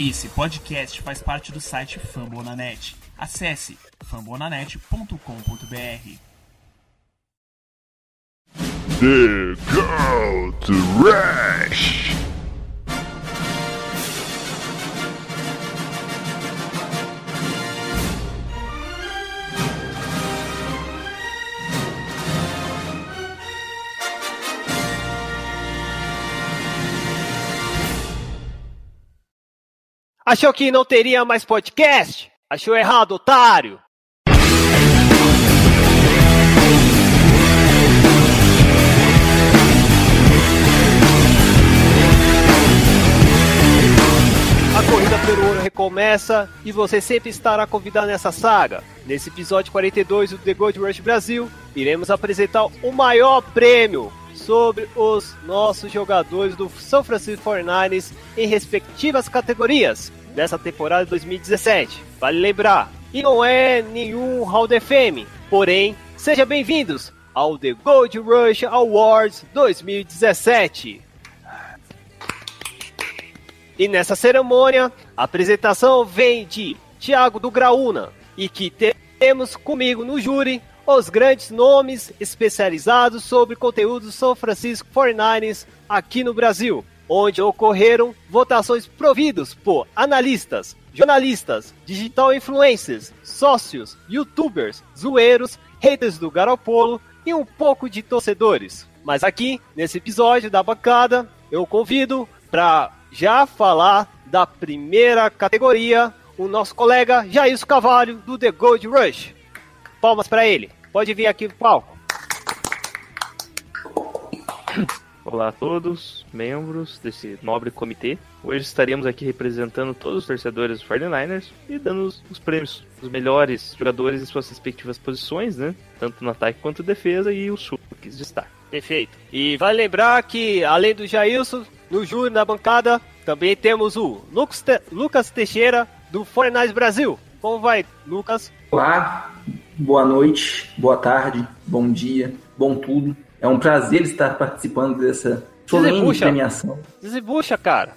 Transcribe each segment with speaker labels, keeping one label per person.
Speaker 1: Esse podcast faz parte do site Fambonanet. Acesse fambonanet.com.br.
Speaker 2: The Gold Rush.
Speaker 3: Achou que não teria mais podcast? Achou errado, otário! A corrida pelo ouro recomeça e você sempre estará convidado nessa saga. Nesse episódio 42 do The Gold Rush Brasil, iremos apresentar o maior prêmio sobre os nossos jogadores do São Francisco 49ers em respectivas categorias dessa temporada de 2017. Vale lembrar, e não é nenhum Hall of Fame, porém, sejam bem-vindos ao The Gold Rush Awards 2017. E nessa cerimônia, a apresentação vem de Thiago do Graúna e que temos comigo no júri os grandes nomes especializados sobre conteúdo São Francisco 49ers aqui no Brasil, onde ocorreram votações providas por analistas, jornalistas, digital influencers, sócios, youtubers, zoeiros, haters do Garopolo e um pouco de torcedores. Mas aqui, nesse episódio da bancada, eu convido para já falar da primeira categoria o nosso colega Jair Cavalho do The Gold Rush. Palmas para ele. Pode vir aqui pro palco.
Speaker 4: Olá a todos, membros desse nobre comitê. Hoje estaremos aqui representando todos os torcedores dos 49ers e dando os, os prêmios dos melhores jogadores em suas respectivas posições, né? Tanto no ataque quanto na defesa e os chutes de destaque.
Speaker 3: Perfeito. E vale lembrar que, além do Jailson, no júri, na bancada, também temos o Lucas, Te Lucas Teixeira, do 49ers Brasil. Como vai, Lucas?
Speaker 5: Olá, boa noite, boa tarde, bom dia, bom tudo. É um prazer estar participando dessa solene
Speaker 3: Desembucha.
Speaker 5: premiação.
Speaker 3: Desembucha, cara.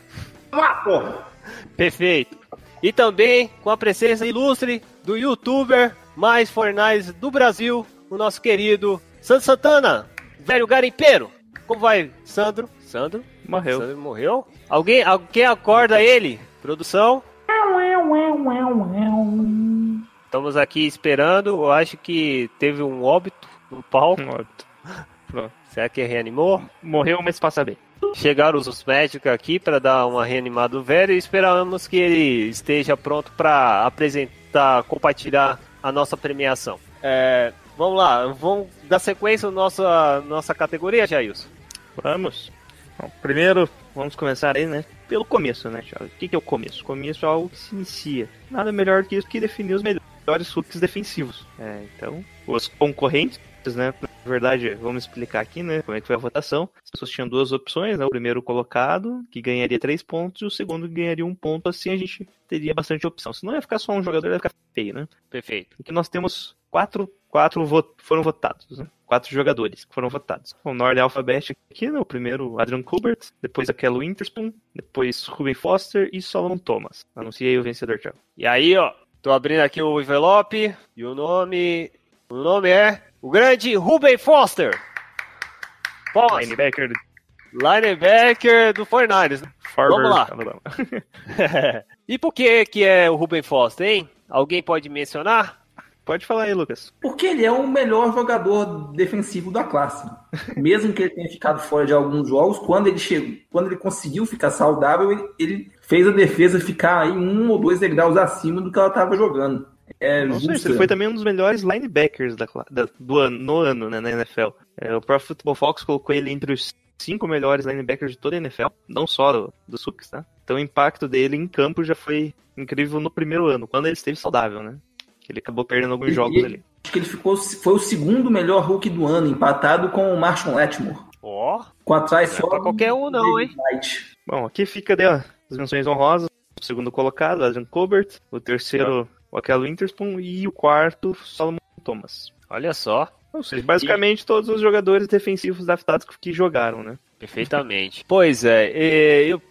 Speaker 3: Ah, porra. Perfeito. E também com a presença ilustre do youtuber mais fornais do Brasil, o nosso querido Sandro Santana, velho garimpeiro. Como vai, Sandro? Sandro?
Speaker 4: Morreu.
Speaker 3: Sandro morreu? Alguém, alguém acorda ele? Produção? Estamos aqui esperando. Eu acho que teve um óbito no palco.
Speaker 4: Óbito. Pronto.
Speaker 3: Será que reanimou?
Speaker 4: Morreu, mas passa bem.
Speaker 3: Chegaram os médicos aqui para dar uma reanimada do velho e esperamos que ele esteja pronto para apresentar, compartilhar a nossa premiação. É, vamos lá, vamos dar sequência à nossa, nossa categoria, Jailson?
Speaker 4: Vamos. Bom, primeiro, vamos começar aí, né? Pelo começo, né, Thiago? O que, que é o começo? O começo é algo que se inicia. Nada melhor que isso que definir os melhores hooks defensivos. É, então, os concorrentes, né? Na verdade, vamos explicar aqui, né? Como é que foi a votação. As pessoas tinham duas opções, né? O primeiro colocado, que ganharia três pontos, e o segundo que ganharia um ponto. Assim a gente teria bastante opção. Senão ia ficar só um jogador, ia ficar feio, né?
Speaker 3: Perfeito.
Speaker 4: Aqui nós temos quatro, quatro vo foram votados, né? Quatro jogadores que foram votados. O Nord Alphabet aqui, né? O primeiro, Adrian Kubert, depois aquele Winterspoon, depois Ruben Foster e Solomon Thomas. Anunciei o vencedor, Thiago.
Speaker 3: E aí, ó, tô abrindo aqui o envelope e o nome. O nome é o grande Ruben Foster. Palmas.
Speaker 4: Linebacker
Speaker 3: Linebacker do 49ers. né? Vamos lá. E por que que é o Ruben Foster, hein? Alguém pode mencionar?
Speaker 4: Pode falar aí, Lucas.
Speaker 5: Porque ele é o melhor jogador defensivo da classe. Mesmo que ele tenha ficado fora de alguns jogos, quando ele chegou, quando ele conseguiu ficar saudável, ele, ele fez a defesa ficar aí um ou dois degraus acima do que ela estava jogando. É
Speaker 4: ele foi também um dos melhores linebackers da, da- do ano, no ano, né, na NFL. É, o Pro Football Fox colocou ele entre os cinco melhores linebackers de toda a NFL, não só do, do Sucks, tá? Então o impacto dele em campo já foi incrível no primeiro ano, quando ele esteve saudável, né? Ele acabou perdendo alguns
Speaker 5: E-
Speaker 4: jogos
Speaker 5: e-
Speaker 4: ali.
Speaker 5: Acho que ele ficou, foi o segundo melhor Hulk do ano, empatado com o Marshall Letmore.
Speaker 3: Ó,
Speaker 5: Com atrás
Speaker 3: Não é
Speaker 5: só.
Speaker 3: pra qualquer um não, hein?
Speaker 4: Bom, aqui fica né, as menções honrosas. O segundo colocado, Adrian Colbert. O terceiro, o Akel Winterspoon. E o quarto, Solomon Thomas.
Speaker 3: olha só.
Speaker 4: Ou seja, basicamente todos os jogadores defensivos draftados que jogaram, né?
Speaker 3: Perfeitamente. pois é, e, eu-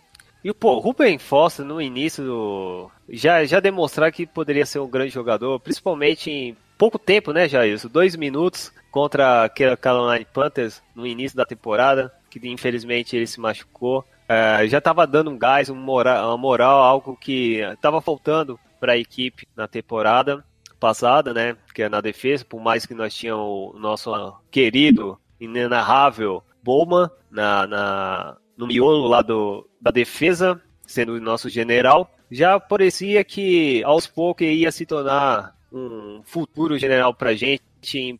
Speaker 3: E pô, Ruben Foster no início do... já, já demonstrar que poderia ser um grande jogador, principalmente em pouco tempo, né, Jair? Dois minutos contra a Carolina Panthers no início da temporada, que infelizmente ele se machucou. É, já estava dando um gás, um moral, uma moral, algo que estava faltando para a equipe na temporada passada, né? Que é na defesa, por mais que nós tínhamos o nosso querido, inenarrável Bowman na, na, no miolo lá do, da defesa, sendo o nosso general, já parecia que aos poucos ia se tornar um futuro general para gente,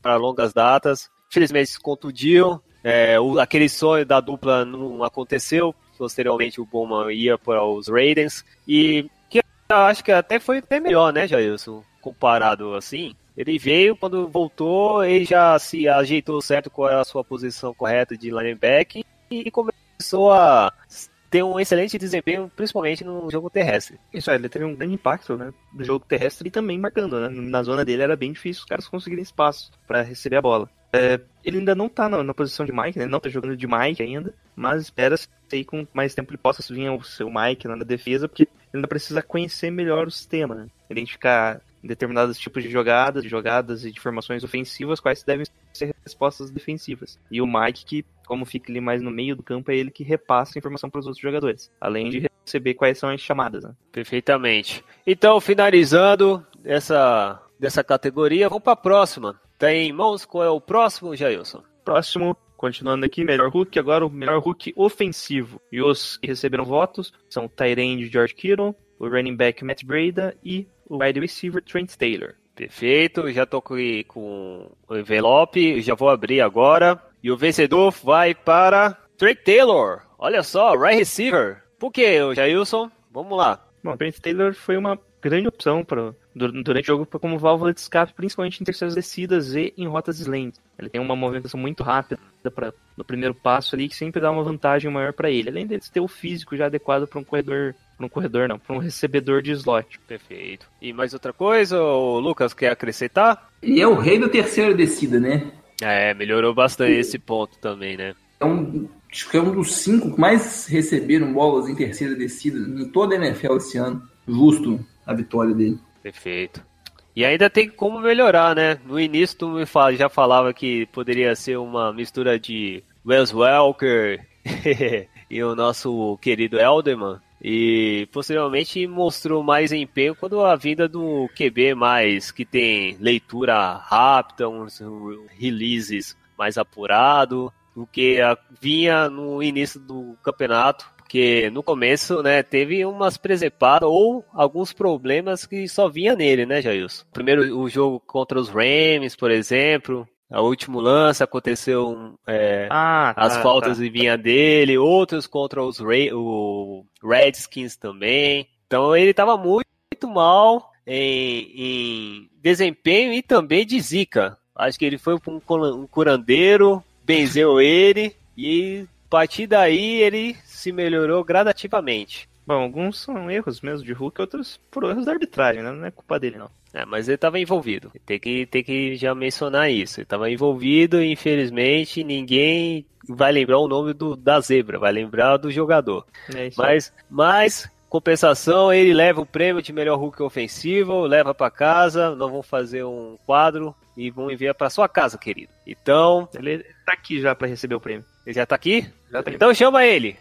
Speaker 3: para longas datas. Infelizmente se contundiu, é, o, aquele sonho da dupla não aconteceu. Posteriormente o Bowman ia para os Raiders e que eu acho que até foi até melhor, né, Jailson? Comparado assim. Ele veio, quando voltou, ele já se ajeitou certo era a sua posição correta de linebacker e começou a ter um excelente desempenho, principalmente no jogo terrestre.
Speaker 4: Isso, ele teve um grande impacto né, no jogo terrestre e também marcando. Né? Na zona dele era bem difícil os caras conseguirem espaço para receber a bola. É, ele ainda não tá na, na, posição de Mike, né? Não tá jogando de Mike ainda, mas espera-se que com mais tempo ele possa vir o seu Mike na defesa, porque ele ainda precisa conhecer melhor o sistema, né? Identificar determinados tipos de jogadas, de jogadas e de formações ofensivas, quais devem ser respostas defensivas. E o Mike, que, como fica ali mais no meio do campo, é ele que repassa a informação para os outros jogadores, além de receber quais são as chamadas. Né?
Speaker 3: Perfeitamente. Então, finalizando essa dessa categoria, vamos para a próxima. Tem em mãos qual é o próximo, Jailson?
Speaker 4: Próximo, continuando aqui, melhor Hulk, agora o melhor Hulk ofensivo. E os que receberam votos são o Tyrande George Kittle, o running back Matt Breda e o wide receiver Trent Taylor.
Speaker 3: Perfeito, já tô aqui com o envelope, já vou abrir agora. E o vencedor vai para Trent Taylor. Olha só, right receiver. Por que, Jailson? Vamos lá.
Speaker 4: Bom, Trent Taylor foi uma grande opção para durante o jogo como válvula de escape, principalmente em terceiras descidas e em rotas slant. Ele tem uma movimentação muito rápida para no primeiro passo ali que sempre dá uma vantagem maior para ele. Além de ter o físico já adequado para um corredor, para um corredor não, para um recebedor de slot.
Speaker 3: Perfeito. E mais outra coisa, o Lucas quer acrescentar?
Speaker 5: Ele é o rei da terceira descida, né?
Speaker 3: É, melhorou bastante esse ponto também, né?
Speaker 5: É um, acho que é um dos cinco que mais receberam bolas em terceira descida em toda a NFL esse ano. Justo a vitória dele.
Speaker 3: Perfeito. E ainda tem como melhorar, né? No início tu me fala, já falava que poderia ser uma mistura de Wes Welker e o nosso querido Elderman. E posteriormente mostrou mais empenho quando a vinda do QB mais que tem leitura rápida, uns releases mais apurado, do que vinha no início do campeonato porque no começo, né, teve umas presepadas ou alguns problemas que só vinha nele, né, Jailson? Primeiro o jogo contra os Rams, por exemplo, o último lance aconteceu é, ah, tá, as faltas tá. e vinha dele, outros contra os Ray, o Redskins também. Então ele estava muito, muito mal em, em, desempenho e também de zica. Acho que ele foi um, um curandeiro, benzeu ele e a partir daí ele se melhorou gradativamente.
Speaker 4: Bom, alguns são erros mesmo de Hulk, outros por erros da arbitragem, né? Não é culpa dele, não.
Speaker 3: É, mas ele estava envolvido. Tem que, tem que já mencionar isso. Ele estava envolvido e, infelizmente, ninguém vai lembrar o nome do, da zebra, vai lembrar do jogador. É mas, mas, compensação, ele leva o prêmio de melhor Hulk ofensivo, leva para casa, nós vamos fazer um quadro e vamos enviar para sua casa, querido. Então...
Speaker 4: Ele tá aqui já para receber o prêmio.
Speaker 3: Ele já tá aqui? Já tá então chama ele.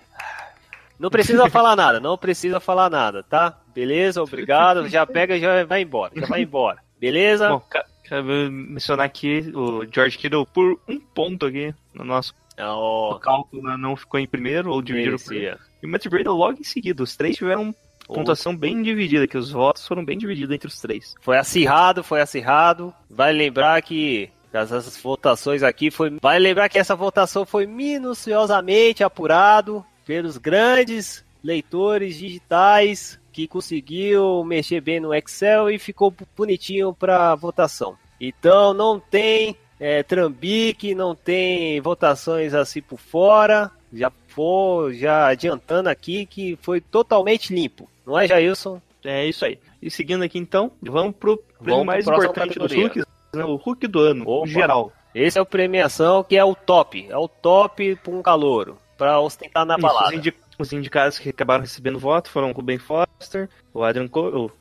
Speaker 3: Não precisa falar nada, não precisa falar nada, tá? Beleza, obrigado. Já pega e já vai embora. Já vai embora. Beleza? Bom,
Speaker 4: quero mencionar aqui o George Kittle por um ponto aqui no nosso oh. cálculo né? não ficou em primeiro ou dividido por E o Matt Breda logo em seguida. Os três tiveram pontuação bem dividida, que os votos foram bem divididos entre os três.
Speaker 3: Foi acirrado, foi acirrado. Vai lembrar que essas votações aqui foi. Vai lembrar que essa votação foi minuciosamente apurado pelos grandes leitores digitais que conseguiu mexer bem no Excel e ficou bonitinho para votação. Então não tem é, trambique, não tem votações assim por fora. Já vou já adiantando aqui que foi totalmente limpo, não é, Jailson?
Speaker 4: É isso aí. E seguindo aqui então, vamos pro prêmio mais importante dos Hulks, né, o Hulk do ano, Opa. geral.
Speaker 3: Esse é a premiação que é o top, é o top para um calouro para ostentar na balada.
Speaker 4: Os, indi os indicados que acabaram recebendo voto foram o Ruben Foster, o Adrian Cole,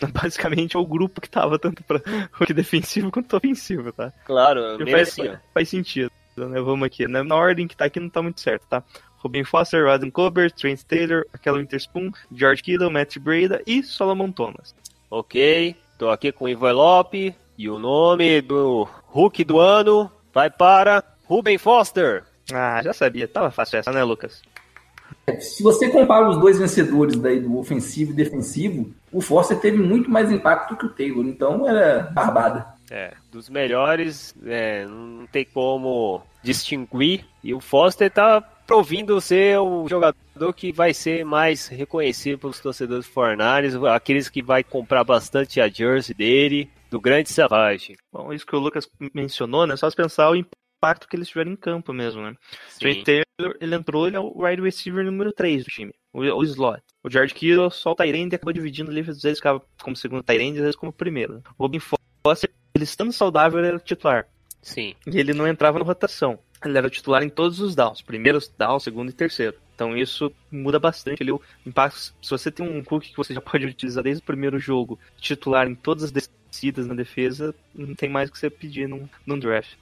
Speaker 4: basicamente é o grupo que tava tanto para o defensivo quanto ofensivo, tá?
Speaker 3: Claro,
Speaker 4: faz,
Speaker 3: merecia.
Speaker 4: faz sentido, né? Vamos aqui, né? Na ordem que tá aqui não tá muito certo, tá? Ruben Foster, Adam Colbert, Trent Taylor, aquela Winterspoon, George Kittle, Matt Breda e Solomon Thomas.
Speaker 3: Ok, tô aqui com o envelope e o nome do Hulk do ano vai para Ruben Foster.
Speaker 4: Ah, já sabia, tava fácil essa, né, Lucas?
Speaker 5: Se você compara os dois vencedores daí do ofensivo e defensivo, o Foster teve muito mais impacto que o Taylor, então era barbada.
Speaker 3: É, dos melhores, é, não tem como distinguir. E o Foster tá provindo ser o jogador que vai ser mais reconhecido pelos torcedores fornares, aqueles que vai comprar bastante a jersey dele, do grande Savage.
Speaker 4: Bom, isso que o Lucas mencionou, né? Só se pensar o impacto que eles tiveram em campo mesmo, né? Trey Taylor, ele entrou, ele é o wide receiver número 3 do time, o, o slot. O George Kittle, só o Tyrande, acabou dividindo ali, às vezes ficava como segundo Tyrande, às vezes como primeiro. O Robin Foster, ele estando saudável, ele era o titular.
Speaker 3: Sim.
Speaker 4: E ele não entrava na rotação. Ele era o titular em todos os downs, primeiro down, segundo e terceiro. Então isso muda bastante ali o impacto. Se você tem um Cook que você já pode utilizar desde o primeiro jogo, titular em todas as descidas na defesa, não tem mais o que você pedir num, num draft.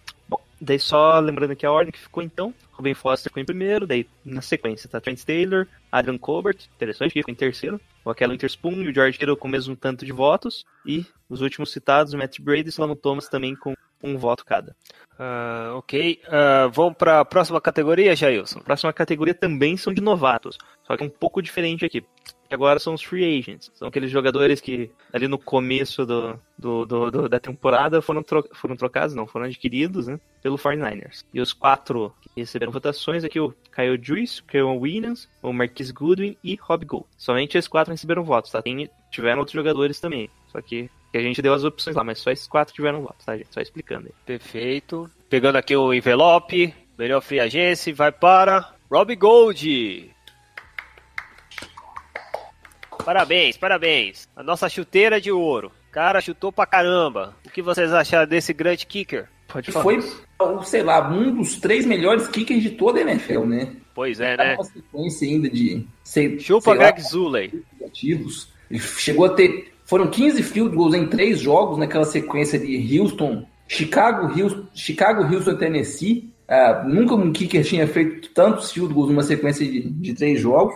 Speaker 4: Daí só lembrando aqui a ordem que ficou então, Ruben Foster ficou em primeiro, daí na sequência tá Trent Taylor, Adrian Colbert, interessante, que ficou em terceiro, o Aquela Interspoon e o George Kittle com o mesmo tanto de votos, e os últimos citados, o Matt Brady e Solomon Thomas também com um voto cada.
Speaker 3: Uh, ok, uh, vamos para a próxima categoria, Jailson.
Speaker 4: A próxima categoria também são de novatos, só que é um pouco diferente aqui. Agora são os free agents, são aqueles jogadores que ali no começo do, do, do, do da temporada foram, tro foram trocados, não, foram adquiridos né, pelo 49ers. E os quatro que receberam votações aqui, o Kyle Juice, o Kyle Williams, o Marquis Goodwin e Rob Gold. Somente esses quatro receberam votos, tá? Tem, tiveram outros jogadores também, só que que a gente deu as opções lá, mas só esses quatro tiveram votos, tá, gente? Só explicando aí.
Speaker 3: Perfeito. Pegando aqui o envelope, melhor free agência, vai para Rob Gold. Parabéns, parabéns. A nossa chuteira de ouro. Cara, chutou pra caramba. O que vocês acharam desse grande kicker?
Speaker 4: Pode
Speaker 5: E
Speaker 4: falar.
Speaker 5: foi, sei lá, um dos três melhores kickers de toda a NFL, né?
Speaker 3: Pois é,
Speaker 5: Tá
Speaker 3: né?
Speaker 5: numa sequência ainda de sei,
Speaker 3: Chupa
Speaker 5: sei lá,
Speaker 3: Greg Zuley.
Speaker 5: ativos. Ele chegou a ter. Foram 15 field goals em três jogos naquela sequência de Houston, Chicago, Houston, Chicago, Houston, Tennessee. Ah, nunca um kicker tinha feito tantos field goals numa sequência de, de três jogos.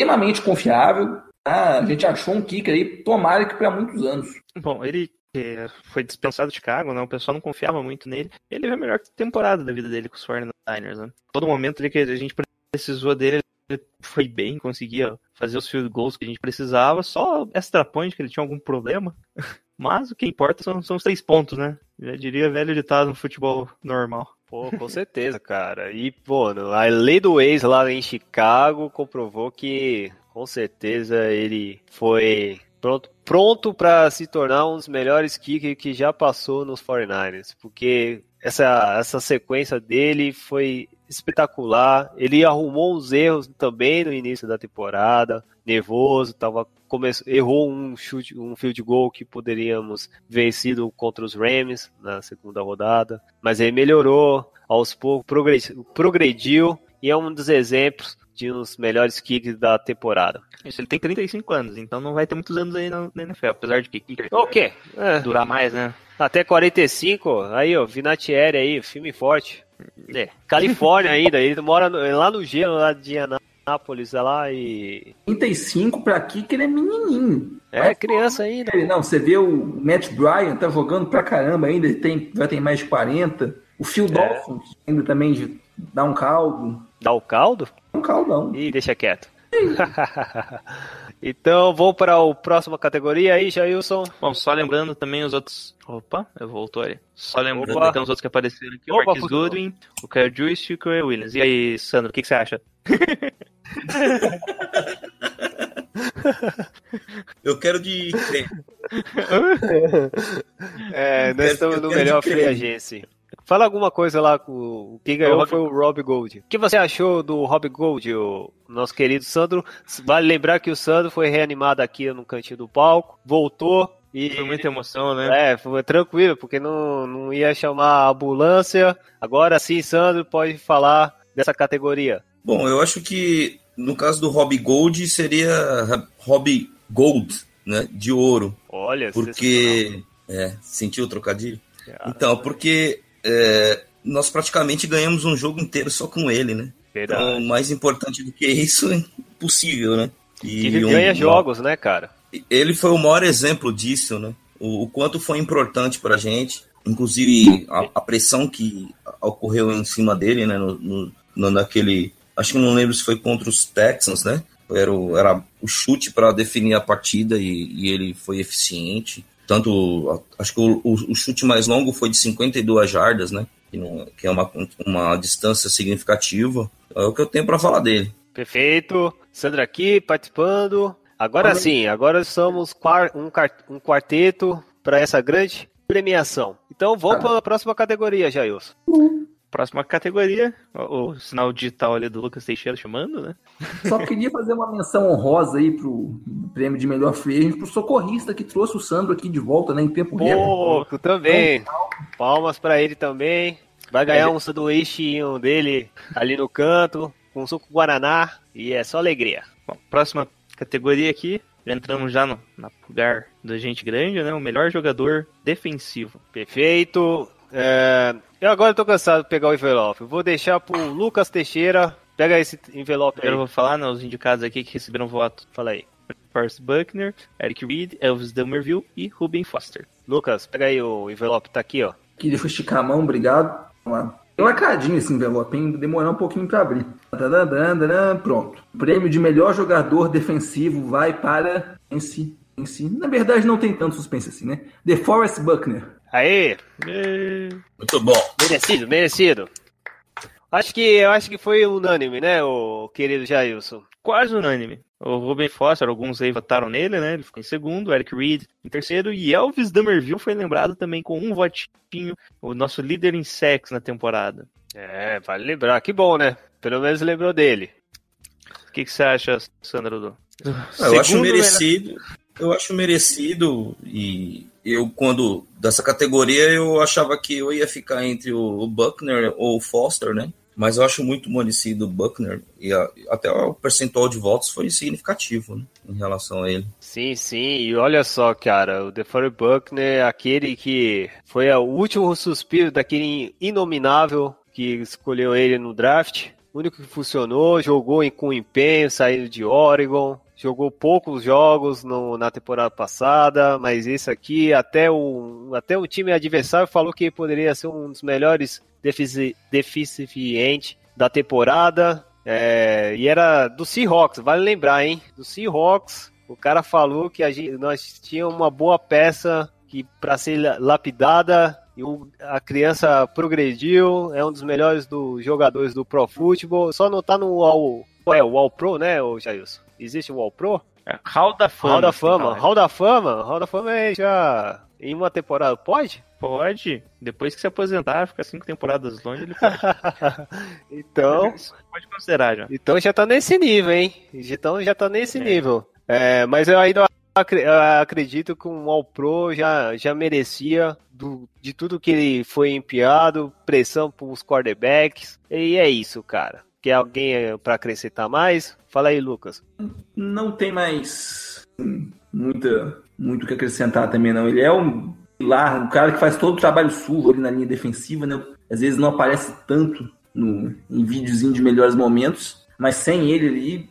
Speaker 5: Extremamente confiável. Ah, a gente achou um kicker aí, tomara que para muitos anos.
Speaker 4: Bom, ele eh, foi dispensado de Chicago, né? O pessoal não confiava muito nele. Ele é a melhor temporada da vida dele com os 49ers, né? Todo momento ali que a gente precisou dele, ele foi bem, conseguia fazer os field goals que a gente precisava. Só extra point, que ele tinha algum problema. Mas o que importa são, são os três pontos, né? Já diria velho ditado no futebol normal.
Speaker 3: Pô, com certeza, cara. E, pô, a lei do ex lá em Chicago comprovou que, com certeza, ele foi pronto, pronto para se tornar um dos melhores kickers que já passou nos 49ers. Porque essa, essa sequência dele foi espetacular. Ele arrumou uns erros também no início da temporada, nervoso, tava começou, errou um chute, um field goal que poderíamos vencido contra os Rams na segunda rodada, mas ele melhorou aos poucos, progrediu, progrediu e é um dos exemplos de um dos melhores kicks da temporada.
Speaker 4: Isso, ele tem 35 anos, então não vai ter muitos anos aí na, na NFL, apesar de que kicker
Speaker 3: O quê? É,
Speaker 4: durar mais, né?
Speaker 3: até 45, aí ó, Vinatieri aí, filme forte.
Speaker 4: É.
Speaker 3: Califórnia ainda, ele mora no- lá no gelo, lá de Anápolis, lá e...
Speaker 5: 35 para kicker é menininho.
Speaker 3: É criança ainda.
Speaker 5: Ele, Não, você vê o Matt Bryan, tá jogando pra caramba ainda, ele tem, já tem mais de 40. O Phil
Speaker 3: É.
Speaker 5: Dolphins ainda também de- dá um caldo.
Speaker 3: Dá o caldo?
Speaker 5: Um caldão.
Speaker 3: Ih, deixa quieto. então, vamos para a próxima categoria aí, Jailson.
Speaker 4: Bom, só lembrando também os outros. Opa, eu voltou ali. Só lembrando
Speaker 3: Opa.
Speaker 4: então os outros que apareceram aqui: o
Speaker 3: Opa,
Speaker 4: Marquis
Speaker 3: funcionou.
Speaker 4: Goodwin, o Kyle Juice e o Kyle Williams. E aí, Sandro, o que, que você acha?
Speaker 6: Eu quero de creme.
Speaker 3: É, nós
Speaker 6: quero-
Speaker 3: estamos no melhor
Speaker 6: de
Speaker 3: free agency. Fala alguma coisa lá com o quem ganhou
Speaker 4: O Rob-
Speaker 3: foi o Rob Gold. O que você achou do Rob Gold, o nosso querido Sandro? Vale lembrar que o Sandro foi reanimado aqui no cantinho do palco, voltou e
Speaker 4: Foi muita emoção, né?
Speaker 3: É, foi tranquilo, porque não, não ia chamar a ambulância. Agora sim, Sandro, pode falar dessa categoria.
Speaker 6: Bom, eu acho que no caso do Robbie Gold, seria Robbie Gold, né? De ouro.
Speaker 3: Olha,
Speaker 6: Porque. É, sentiu o trocadilho? Então, porque é, nós praticamente ganhamos um jogo inteiro só com ele, né?
Speaker 3: Verdade.
Speaker 6: Então, mais importante do que isso é impossível, né? E
Speaker 3: Que
Speaker 6: um-
Speaker 3: ganha jogos, né, cara?
Speaker 6: ele foi o maior exemplo disso, né? O, o quanto foi importante pra gente, inclusive a, a pressão que ocorreu em cima dele, né? No, no- no- naquele, acho que não lembro se foi contra os Texans, né? Era o, era o chute para definir a partida e, e ele foi eficiente. Tanto, acho que o, o- o chute mais longo foi de 52 jardas, né? Que, não- que é uma, uma distância significativa. É o que eu tenho para falar dele.
Speaker 3: Perfeito. Sandra aqui participando. Agora sim, agora somos um, um quarteto para essa grande premiação. Então vamos para a próxima categoria, Jailson.
Speaker 4: Próxima categoria, o, o sinal digital ali do Lucas Teixeira chamando, né?
Speaker 5: Só queria fazer uma menção honrosa aí pro prêmio de melhor free pro socorrista que trouxe o Sandro aqui de volta, né, em tempo recorde.
Speaker 3: Pouco também. Palmas para ele também. Vai ganhar um sanduíche dele ali no canto, com suco guaraná e é só alegria.
Speaker 4: Bom, próxima categoria aqui, já entramos já no, na lugar da gente grande, né? O melhor jogador defensivo.
Speaker 3: Perfeito. É, eu agora tô cansado de pegar o envelope. Eu Vou deixar pro Lucas Teixeira. Pega esse envelope
Speaker 4: Primeiro eu
Speaker 3: aí.
Speaker 4: vou falar, né, os indicados aqui que receberam voto.
Speaker 3: Fala aí.
Speaker 4: Forrest Buckner, Eric Reed, Elvis Dumerville e Ruben Foster.
Speaker 3: Lucas, pega aí o envelope, tá aqui, ó.
Speaker 5: Que deixa eu esticar a mão, obrigado. Vamos lá. Tem lacradinho esse envelope, hein? Demorar um pouquinho pra abrir. Pronto. O prêmio de melhor jogador defensivo vai para esse, esse. Na verdade, não tem tanto suspense assim, né? The Forest Buckner.
Speaker 3: Aê!
Speaker 6: Muito bom.
Speaker 3: Merecido, merecido. Acho que, eu acho que foi unânime, né, o querido Jailson?
Speaker 4: Quase unânime. O Ruben Foster, alguns aí votaram nele, né? Ele ficou em segundo, Eric Reed em terceiro e Elvis Dumerville foi lembrado também com um votinho, o nosso líder em sacks na temporada.
Speaker 3: É, vale lembrar. Que bom, né? Pelo menos lembrou dele.
Speaker 4: O que, que você acha, Sandra? Do...
Speaker 6: Ah, Eu acho
Speaker 4: Segundo
Speaker 6: merecido. Eu acho merecido e eu quando dessa categoria eu achava que eu ia ficar entre o Buckner ou o Foster, né? Mas eu acho muito merecido o Buckner e a- até o percentual de votos foi significativo, né, em relação a ele.
Speaker 3: Sim, sim. E olha só, cara, o DeForest Buckner, aquele que foi o último suspiro daquele inominável que escolheu ele no draft. O único que funcionou, jogou com empenho, saindo de Oregon. Jogou poucos jogos no- na temporada passada, mas esse aqui, até o, até o time adversário falou que poderia ser um dos melhores defici- deficientes da temporada. É, e era do Seahawks, vale lembrar, hein? Do Seahawks, o cara falou que a gente, nós tínhamos uma boa peça que para ser la- lapidada e a criança progrediu, é um dos melhores dos jogadores do Pro Football. Só não tá no All, é, o All Pro, né, Jailson? Existe o All Pro?
Speaker 4: É, Hall da Fama.
Speaker 3: Hall da Fama. Hall da Fama. Hall da Fama é já em uma temporada, pode?
Speaker 4: Pode. Depois que se aposentar, ficar cinco temporadas longe, ele pode.
Speaker 3: então,
Speaker 4: pode considerar já.
Speaker 3: então já tá nesse nível, hein? Então já tá nesse
Speaker 4: É.
Speaker 3: nível. É, mas eu ainda acredito que um All Pro já, já merecia do, de tudo que ele foi empiado, pressão pros quarterbacks. E é isso, cara. Quer alguém para acrescentar mais? Fala aí, Lucas.
Speaker 5: Não tem mais hum, muita, muito o que acrescentar também, não. Ele é um pilar, um cara que faz todo o trabalho sujo ali na linha defensiva, né? Às vezes não aparece tanto no, em videozinho de melhores momentos, mas sem ele ali,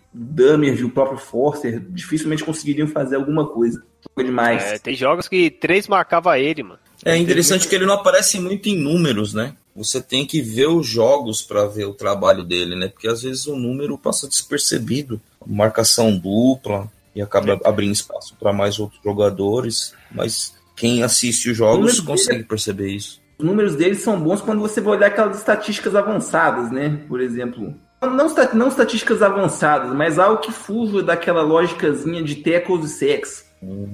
Speaker 5: e o próprio Forster dificilmente conseguiriam fazer alguma coisa. Demais.
Speaker 3: É, tem jogos que três marcava ele, mano.
Speaker 6: É interessante que ele não aparece muito em números, né? Você tem que ver os jogos para ver o trabalho dele, né? Porque às vezes o número passa despercebido, marcação dupla e acaba abrindo espaço para mais outros jogadores, mas quem assiste os jogos consegue perceber isso.
Speaker 5: Os números deles são bons quando você vai olhar aquelas estatísticas avançadas, né? Por exemplo. Não, não estatísticas avançadas, mas algo que fuja daquela lógicazinha de tackles e sacks.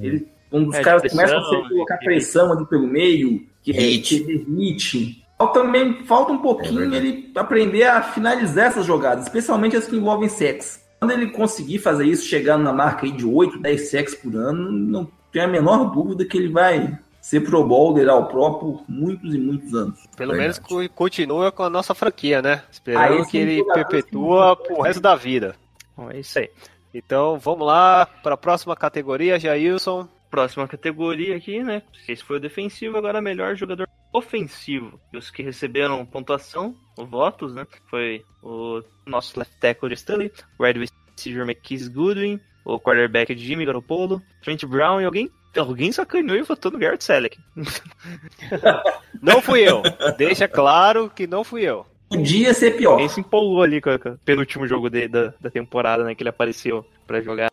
Speaker 5: Ele, quando os
Speaker 4: É,
Speaker 5: caras
Speaker 4: pressão,
Speaker 5: começam a colocar pressão ali pelo meio, que é
Speaker 6: Hit.
Speaker 5: que é hit. Também falta um
Speaker 6: É
Speaker 5: pouquinho
Speaker 6: verdade.
Speaker 5: ele aprender a finalizar essas jogadas, especialmente as que envolvem sacks. Quando ele conseguir fazer isso, chegando na marca aí de 8, 10 sacks por ano, não tenho a menor dúvida que ele vai ser pro bowler ao pró por muitos e muitos anos.
Speaker 3: Pelo
Speaker 6: Verdade.
Speaker 3: menos co- continua com a nossa franquia, né? Esperando que ele perpetua pro resto da vida.
Speaker 4: Bom, é isso aí.
Speaker 3: Então vamos lá para a próxima categoria, Jailson.
Speaker 4: Próxima categoria aqui, né? Esse foi o defensivo, agora melhor jogador ofensivo. E os que receberam pontuação, ou votos, né? Foi o nosso left tackle de Stanley, o wide receiver McKees Goodwin, o quarterback Jimmy Garoppolo, Trent Brown e alguém. Alguém sacaneou e votou no Garrett Selleck.
Speaker 3: Não fui eu. Deixa claro que não fui eu.
Speaker 5: Podia ser pior.
Speaker 4: Alguém se empolgou ali com, com o penúltimo jogo dele, da, da temporada, né? Que ele apareceu pra jogar.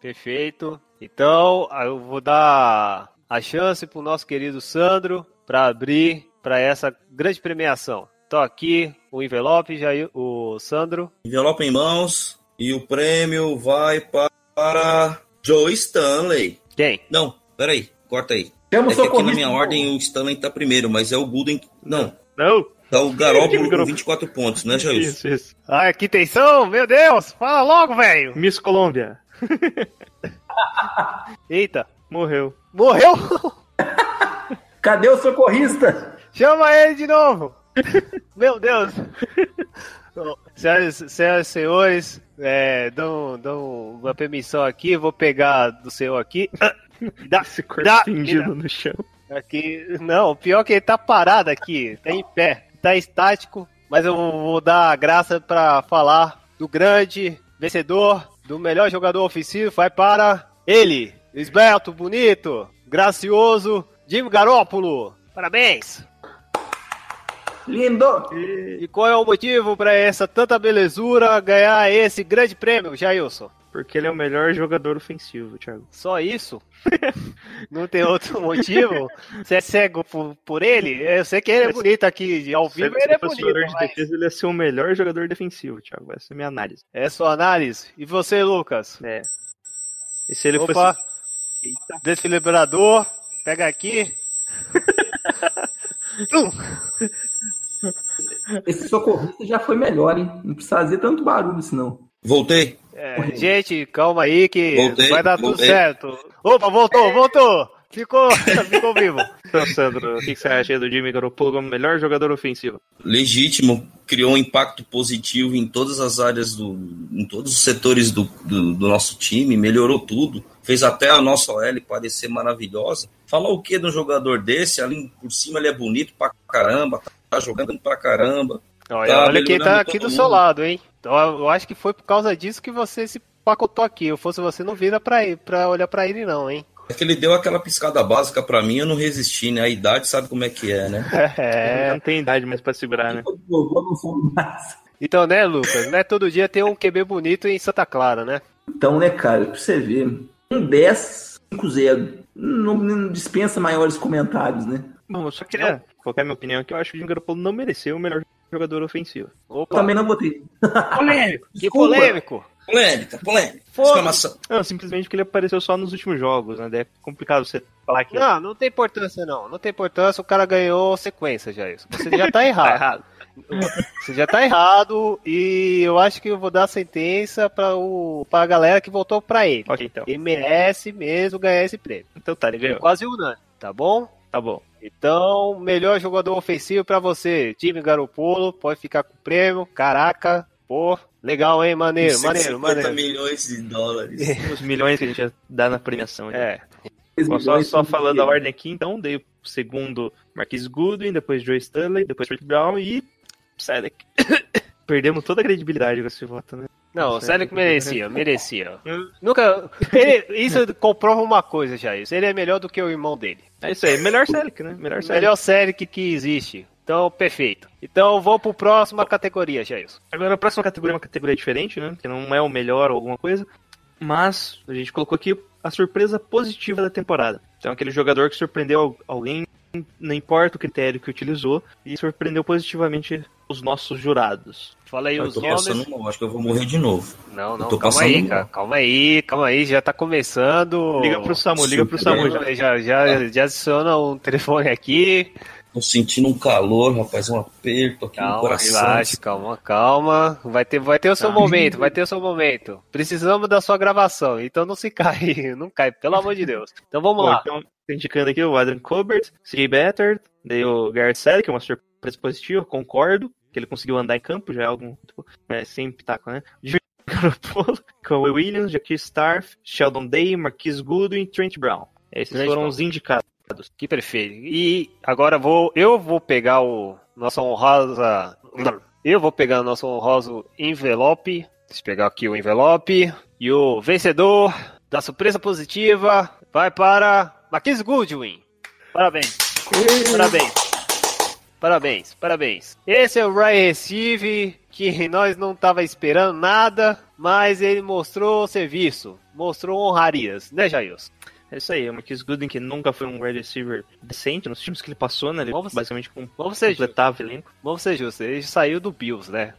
Speaker 3: Perfeito. Então, eu vou dar a chance pro nosso querido Sandro para abrir para essa grande premiação. Então aqui o envelope, já o Sandro.
Speaker 6: Envelope em mãos e o prêmio vai para Joe Stanley.
Speaker 3: Quem?
Speaker 6: Não, peraí, corta aí.
Speaker 5: O
Speaker 6: É que aqui na minha ordem o Stanley tá primeiro, mas é o Gooden. Não,
Speaker 4: Não!
Speaker 6: tá o Garoppolo com
Speaker 4: Garoppolo.
Speaker 6: 24 pontos, né, Jair?
Speaker 4: Isso, isso.
Speaker 3: Ai, que tensão! Meu Deus! Fala logo, velho!
Speaker 4: Miss Colômbia.
Speaker 3: Eita!
Speaker 4: Morreu.
Speaker 3: Morreu!
Speaker 5: Cadê o socorrista?
Speaker 3: Chama ele de novo! Meu Deus! Senhoras, senhoras e senhores, é, dão, dão uma permissão aqui, vou pegar do senhor aqui. Dá,
Speaker 4: Esse corpo
Speaker 3: dá,
Speaker 4: estendido no chão.
Speaker 3: Aqui, não, o pior é que ele tá parado aqui, tá em pé, tá estático, mas eu vou dar a graça pra falar do grande vencedor, do melhor jogador ofensivo, vai para ele, esbelto, bonito, gracioso, Jimmy Garoppolo. Parabéns!
Speaker 5: Lindo!
Speaker 3: E qual é o motivo para essa tanta belezura ganhar esse grande prêmio, Jailson?
Speaker 4: Porque ele é o melhor jogador ofensivo, Thiago.
Speaker 3: Só isso? Não tem outro motivo? Você é cego por, por ele? Eu sei que ele é bonito aqui, ao vivo
Speaker 4: ele
Speaker 3: ele é
Speaker 4: fosse
Speaker 3: bonito,
Speaker 4: jogador de
Speaker 3: mas...
Speaker 4: defesa, ele ia ser o melhor jogador defensivo, Thiago. Essa é a minha análise.
Speaker 3: É sua análise. E você, Lucas?
Speaker 4: É. E se ele
Speaker 3: Opa,
Speaker 4: fosse. Eita.
Speaker 3: desfibrilador, pega aqui.
Speaker 5: Esse socorrista já foi melhor, hein? Não precisa fazer tanto barulho, senão.
Speaker 6: Voltei.
Speaker 3: É, gente, calma aí que
Speaker 6: Voltei,
Speaker 3: vai dar tudo
Speaker 6: voltei.
Speaker 3: certo. Opa, voltou, voltou. Ficou, ficou vivo.
Speaker 4: Então, Sandro, o que você acha do Jimmy Garoppolo como melhor jogador ofensivo?
Speaker 6: Legítimo, criou um impacto positivo em todas as áreas do. em todos os setores do, do, do nosso time, melhorou tudo. Fez até a nossa OL parecer maravilhosa. Falar o que de um jogador desse? Ali por cima ele é bonito pra caramba, tá jogando pra caramba.
Speaker 3: Olha,
Speaker 6: Tá
Speaker 3: olha quem tá aqui do seu
Speaker 6: mundo.
Speaker 3: lado, hein? Então, eu acho que foi por causa disso que você se pacotou aqui. Eu fosse você, não vira pra, ele, pra olhar pra ele, não, hein?
Speaker 6: É que ele deu aquela piscada básica pra mim, eu não resisti, né? A idade sabe como é que é, né?
Speaker 3: É.
Speaker 4: Não tem idade mais pra segurar, né?
Speaker 3: Então, né, Lucas? Não é todo dia ter um QB bonito em Santa Clara, né?
Speaker 5: Então, né, cara, pra você ver. Um 10, 5-0. Não, não dispensa maiores comentários, né?
Speaker 4: Bom, eu só queria colocar minha opinião aqui. Eu acho que o Garoppolo não mereceu o melhor jogador ofensivo.
Speaker 5: Eu
Speaker 3: Opa,
Speaker 5: também não votei.
Speaker 4: Polêmico!
Speaker 3: que
Speaker 5: Desculpa.
Speaker 3: polêmico.
Speaker 6: Polêmica, polêmica. Exclamação.
Speaker 4: Não, simplesmente porque ele apareceu só nos últimos jogos, né? É complicado você falar que
Speaker 3: Não, não tem importância, não. Não tem importância, o cara ganhou sequência já isso. Você já tá
Speaker 4: tá
Speaker 3: errado.
Speaker 4: errado.
Speaker 3: Você já tá errado e eu acho que eu vou dar a sentença pra, o, pra galera que votou pra ele.
Speaker 4: Ok, então.
Speaker 3: Ele merece mesmo ganhar esse prêmio.
Speaker 4: Então tá, ele ganhou.
Speaker 3: Quase unânime, tá bom?
Speaker 4: Tá bom.
Speaker 3: Então, melhor jogador ofensivo pra você, time Garopolo, pode ficar com o prêmio. Caraca, pô, legal, hein? Maneiro, maneiro,
Speaker 6: 150
Speaker 3: maneiro.
Speaker 6: milhões de dólares.
Speaker 4: Os milhões que a gente ia dar na premiação. né?
Speaker 3: É,
Speaker 4: Bom, só, só falando a ordem aqui, então, dei o segundo Marquis Goodwin, depois Joe Stanley, depois Rick Brown e Selleck. Perdemos toda a credibilidade com esse voto, né?
Speaker 3: Não,
Speaker 4: Certo.
Speaker 3: sério que merecia, merecia. Nunca. ele- isso comprova uma coisa já, isso. Ele é melhor do que o irmão dele.
Speaker 4: É isso aí, melhor Selleck, né? Melhor Selleck.
Speaker 3: Melhor série que, que existe. Então, perfeito. Então, vou pro próxima categoria, Jailson.
Speaker 4: Agora a próxima categoria é uma categoria diferente, né? Que não é o melhor ou alguma coisa. Mas a gente colocou aqui a surpresa positiva da temporada. Então aquele jogador que surpreendeu al- alguém, não importa o critério que utilizou, e surpreendeu positivamente os nossos jurados.
Speaker 3: Fala aí
Speaker 6: Eu
Speaker 3: os
Speaker 6: tô
Speaker 3: nomes.
Speaker 6: passando mal, acho que eu vou morrer de novo.
Speaker 3: Não, não,
Speaker 6: tô
Speaker 3: calma aí,
Speaker 6: mal.
Speaker 3: cara. Calma aí, calma aí, já tá começando.
Speaker 4: Liga pro Samu, liga pro Samu já.
Speaker 3: Já, já, já adiciona um telefone aqui.
Speaker 6: Tô sentindo um calor, rapaz, um aperto aqui no
Speaker 3: Calma,
Speaker 6: coração.
Speaker 3: relaxa, calma, calma. Vai ter, vai ter o seu
Speaker 4: Calma.
Speaker 3: momento, vai ter o seu momento. Precisamos da sua gravação, então não se cai, não cai, pelo amor de Deus. Então vamos
Speaker 4: Bom,
Speaker 3: lá.
Speaker 4: então, tô indicando aqui o Adrian Colbert, CJ Better, daí o Garrett Selleck, é uma surpresa positiva, concordo, que ele conseguiu andar em campo, já é algo tipo, é, sem pitaco, né? Garoppolo, Cowell Williams, Jackie Starf, Sheldon Day, Marquise Goodwin e Trent Brown. Esses
Speaker 3: Trent
Speaker 4: foram
Speaker 3: Brown.
Speaker 4: os indicados.
Speaker 3: Que perfeito. E agora vou, eu vou pegar o nosso honrosa. Eu vou pegar o nosso honroso envelope. Deixa eu pegar aqui o envelope. E o vencedor da surpresa positiva vai para Marquise Goodwin. Parabéns. Parabéns. Parabéns, parabéns. Esse é o Ryan Receive que nós não tava esperando nada, mas ele mostrou serviço, mostrou honrarias, né, Jailson?
Speaker 4: É isso aí, o Marquise Goodwin, que nunca foi um wide receiver decente nos times que ele passou, né? Ele
Speaker 3: Vamos-
Speaker 4: basicamente com,
Speaker 3: Vamos
Speaker 4: completava o elenco.
Speaker 3: vamos ser justos, ele saiu do Bills, né?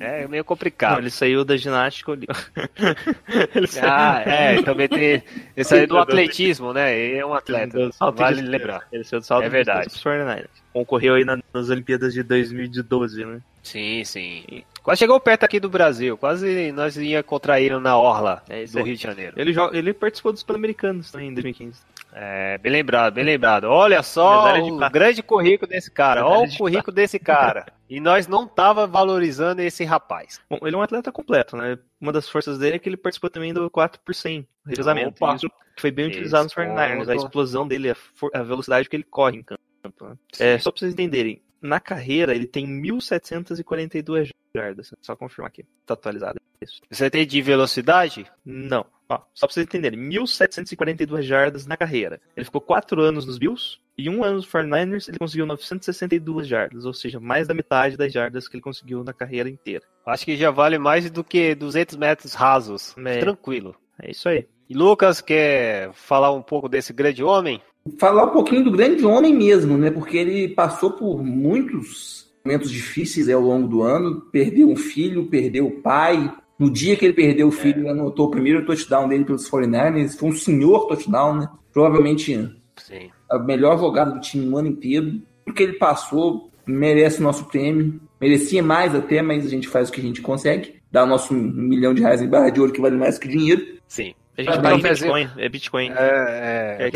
Speaker 3: É meio
Speaker 4: Não,
Speaker 3: complicado.
Speaker 4: ele saiu da ginástica ele saiu...
Speaker 3: Ah, é, também tem. Ele saiu do atletismo, né? Ele é um atleta. Vale
Speaker 4: de-
Speaker 3: lembrar.
Speaker 4: Ele saiu do salto
Speaker 3: É verdade.
Speaker 4: dos 49ers. Concorreu aí na- nas Olimpíadas de 2012, né?
Speaker 3: Sim, sim. Quase chegou perto aqui do Brasil. Quase nós ia contra ele na Orla
Speaker 4: É isso
Speaker 3: do
Speaker 4: aí.
Speaker 3: Rio de Janeiro.
Speaker 4: Ele, jo- ele participou dos Pan-Americanos também em 2015.
Speaker 3: É, bem lembrado, bem lembrado. Olha só o grande currículo desse cara. Olha o currículo desse cara. E nós não tava valorizando esse rapaz.
Speaker 4: Bom, ele é um atleta completo, né? Uma das forças dele é que ele participou também do 4 por 100, revezamento. Isso que foi bem
Speaker 3: Esse
Speaker 4: utilizado nos 49ers, a explosão dele, a, a velocidade que ele corre em campo. né? É, só pra vocês entenderem, na carreira ele tem 1.742 jardas. Só confirmar aqui, tá atualizado isso.
Speaker 3: Você tem de velocidade?
Speaker 4: Não, ó, só pra vocês entenderem, 1.742 jardas na carreira. Ele ficou 4 anos nos Bills e um ano nos 49ers ele conseguiu 962 jardas, ou seja, mais da metade das jardas que ele conseguiu na carreira inteira.
Speaker 3: Acho que já vale mais do que 200 metros rasos.
Speaker 4: É.
Speaker 3: Tranquilo.
Speaker 4: É isso aí.
Speaker 3: E Lucas, quer falar um pouco desse grande homem?
Speaker 5: Falar um pouquinho do grande homem mesmo, né? Porque ele passou por muitos momentos difíceis aí ao longo do ano. Perdeu um filho, perdeu o pai. No dia que ele perdeu o filho, ele anotou o primeiro touchdown dele pelos 49ers. Foi um senhor touchdown, né? Provavelmente
Speaker 3: Sim.
Speaker 5: a melhor jogada do time no ano inteiro. O que ele passou merece o nosso prêmio. Merecia mais até, mas a gente faz o que a gente consegue. Dá o nosso milhão de reais em barra de ouro que vale mais que dinheiro.
Speaker 3: Sim.
Speaker 4: A gente paga em. Bitcoin, é Bitcoin.
Speaker 3: É, é,
Speaker 4: É,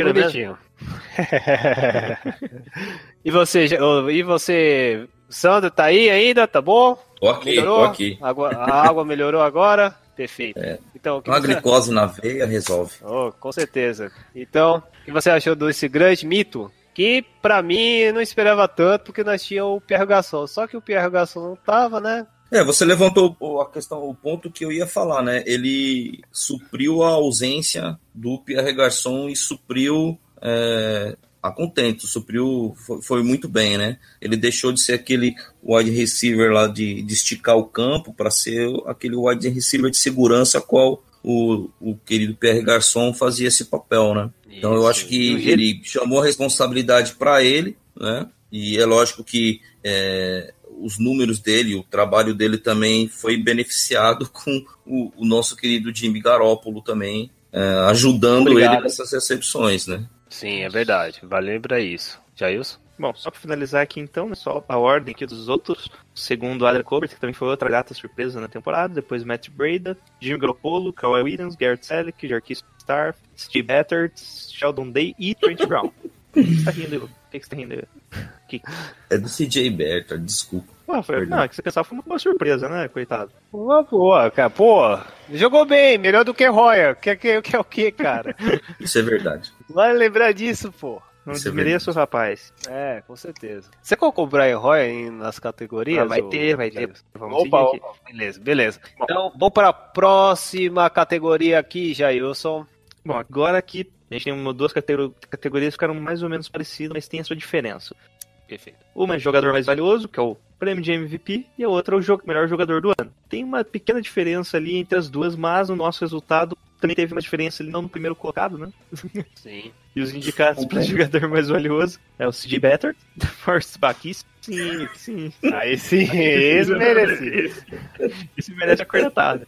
Speaker 3: é bonitinho. e você, e você, Sandro, tá aí ainda? Tá bom?
Speaker 6: Tô aqui,
Speaker 3: Melhorou?
Speaker 6: tô aqui.
Speaker 3: Água- a água melhorou agora? Perfeito. Então, o que
Speaker 6: Uma
Speaker 3: você...
Speaker 6: glicose na veia resolve.
Speaker 3: Oh, com certeza. Então, o que você achou desse grande mito? Que pra mim não esperava tanto, porque nós tínhamos o Pierre Gasson. Só que o Pierre Gasson não tava, né?
Speaker 6: É, você levantou a questão, o ponto que eu ia falar, né? Ele supriu a ausência do Pierre Garçon e supriu é, a contento, supriu, foi, foi muito bem, né? Ele deixou de ser aquele wide receiver lá de, de esticar o campo para ser aquele wide receiver de segurança qual o, o querido Pierre Garçon fazia esse papel, né? Então eu
Speaker 3: Isso.
Speaker 6: acho que ele chamou a responsabilidade para ele, né? E é lógico que é, os números dele, o trabalho dele também foi beneficiado com o, o nosso querido Jimmy Garoppolo também é, ajudando
Speaker 3: Obrigado.
Speaker 6: ele nessas recepções, né?
Speaker 3: Sim, é verdade. Vale lembrar isso. Jailson?
Speaker 4: Bom, só pra finalizar aqui então, né, só a ordem aqui dos outros. Segundo Adler Colbert, que também foi outra gata surpresa na temporada. Depois Matt Breda, Jimmy Garoppolo, Kawhi Williams, Garrett Selleck, Jarquis Starf, Steve Bettert, Sheldon Day e Trent Brown. O que você tá rindo? O que que você tá rindo? Que...
Speaker 6: É do CJ Berta, desculpa.
Speaker 4: Pô, foi... Não, é que você pensava foi uma boa surpresa, né, coitado?
Speaker 3: Uma boa, cara. Pô, jogou bem, melhor do que Royer. Quer que, que é o que, cara?
Speaker 6: Isso é verdade.
Speaker 3: Vale lembrar disso, pô.
Speaker 4: Não
Speaker 6: Isso é
Speaker 4: desmereça o rapaz.
Speaker 3: É, com certeza. Você colocou o Brian Royer em- nas categorias?
Speaker 4: Ah, vai
Speaker 3: ô-
Speaker 4: ter, vai ter. Vamos
Speaker 3: Opa,
Speaker 4: seguir aqui.
Speaker 3: opa, beleza, beleza. Então, vamos para a próxima categoria aqui, Jailson.
Speaker 4: Bom, agora aqui a gente tem uma, duas catego- categorias que ficaram mais ou menos parecidas, mas tem a sua diferença.
Speaker 3: Perfeito.
Speaker 4: Uma é jogador mais valioso, que é o prêmio de MVP, e a outra é o melhor jogador do ano. Tem uma pequena diferença ali entre as duas, mas o nosso resultado também teve uma diferença ali, não no primeiro colocado, né?
Speaker 3: Sim.
Speaker 4: E os indicados para jogador mais valioso é o CJ Better, Forrest Buck, sim, sim.
Speaker 3: Aí sim, esse merecido.
Speaker 4: Esse merece a cornetada.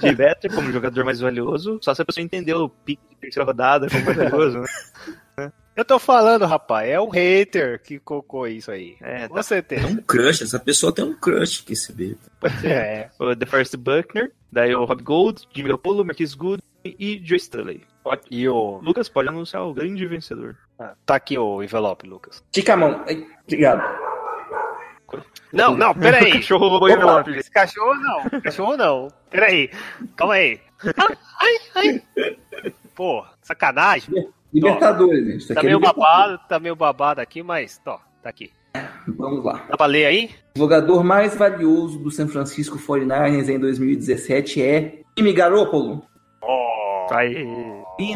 Speaker 4: CJ Better como jogador mais valioso, só se a pessoa entendeu o pique de terceira rodada como mais valioso, né?
Speaker 3: Eu tô falando, rapaz, é um hater que colocou isso aí.
Speaker 4: É,
Speaker 3: Com certeza.
Speaker 6: É um crush, essa pessoa tem um crush que esse beta.
Speaker 3: É.
Speaker 4: o The First Buckner, daí o Rob Gold, Jimmy Garoppolo, Marquis Good e Joe Stanley.
Speaker 3: E o.
Speaker 4: Lucas pode anunciar o grande vencedor.
Speaker 3: Ah, Tá aqui o envelope, Lucas.
Speaker 5: Estica a mão. Ai, obrigado.
Speaker 3: Não, não, peraí.
Speaker 4: O cachorro roubou o envelope.
Speaker 3: esse cachorro não. Cachorro não. Peraí. Calma aí. Ai, ai. Pô, sacanagem.
Speaker 5: Libertadores, gente.
Speaker 3: Tá
Speaker 5: é
Speaker 3: meio babado, tá meio babado aqui, mas, ó, tá aqui.
Speaker 5: Vamos lá.
Speaker 3: Dá pra ler aí?
Speaker 5: O jogador mais valioso do San Francisco 49ers em 2017 é Jimmy Garoppolo.
Speaker 3: Ó,
Speaker 4: Aí.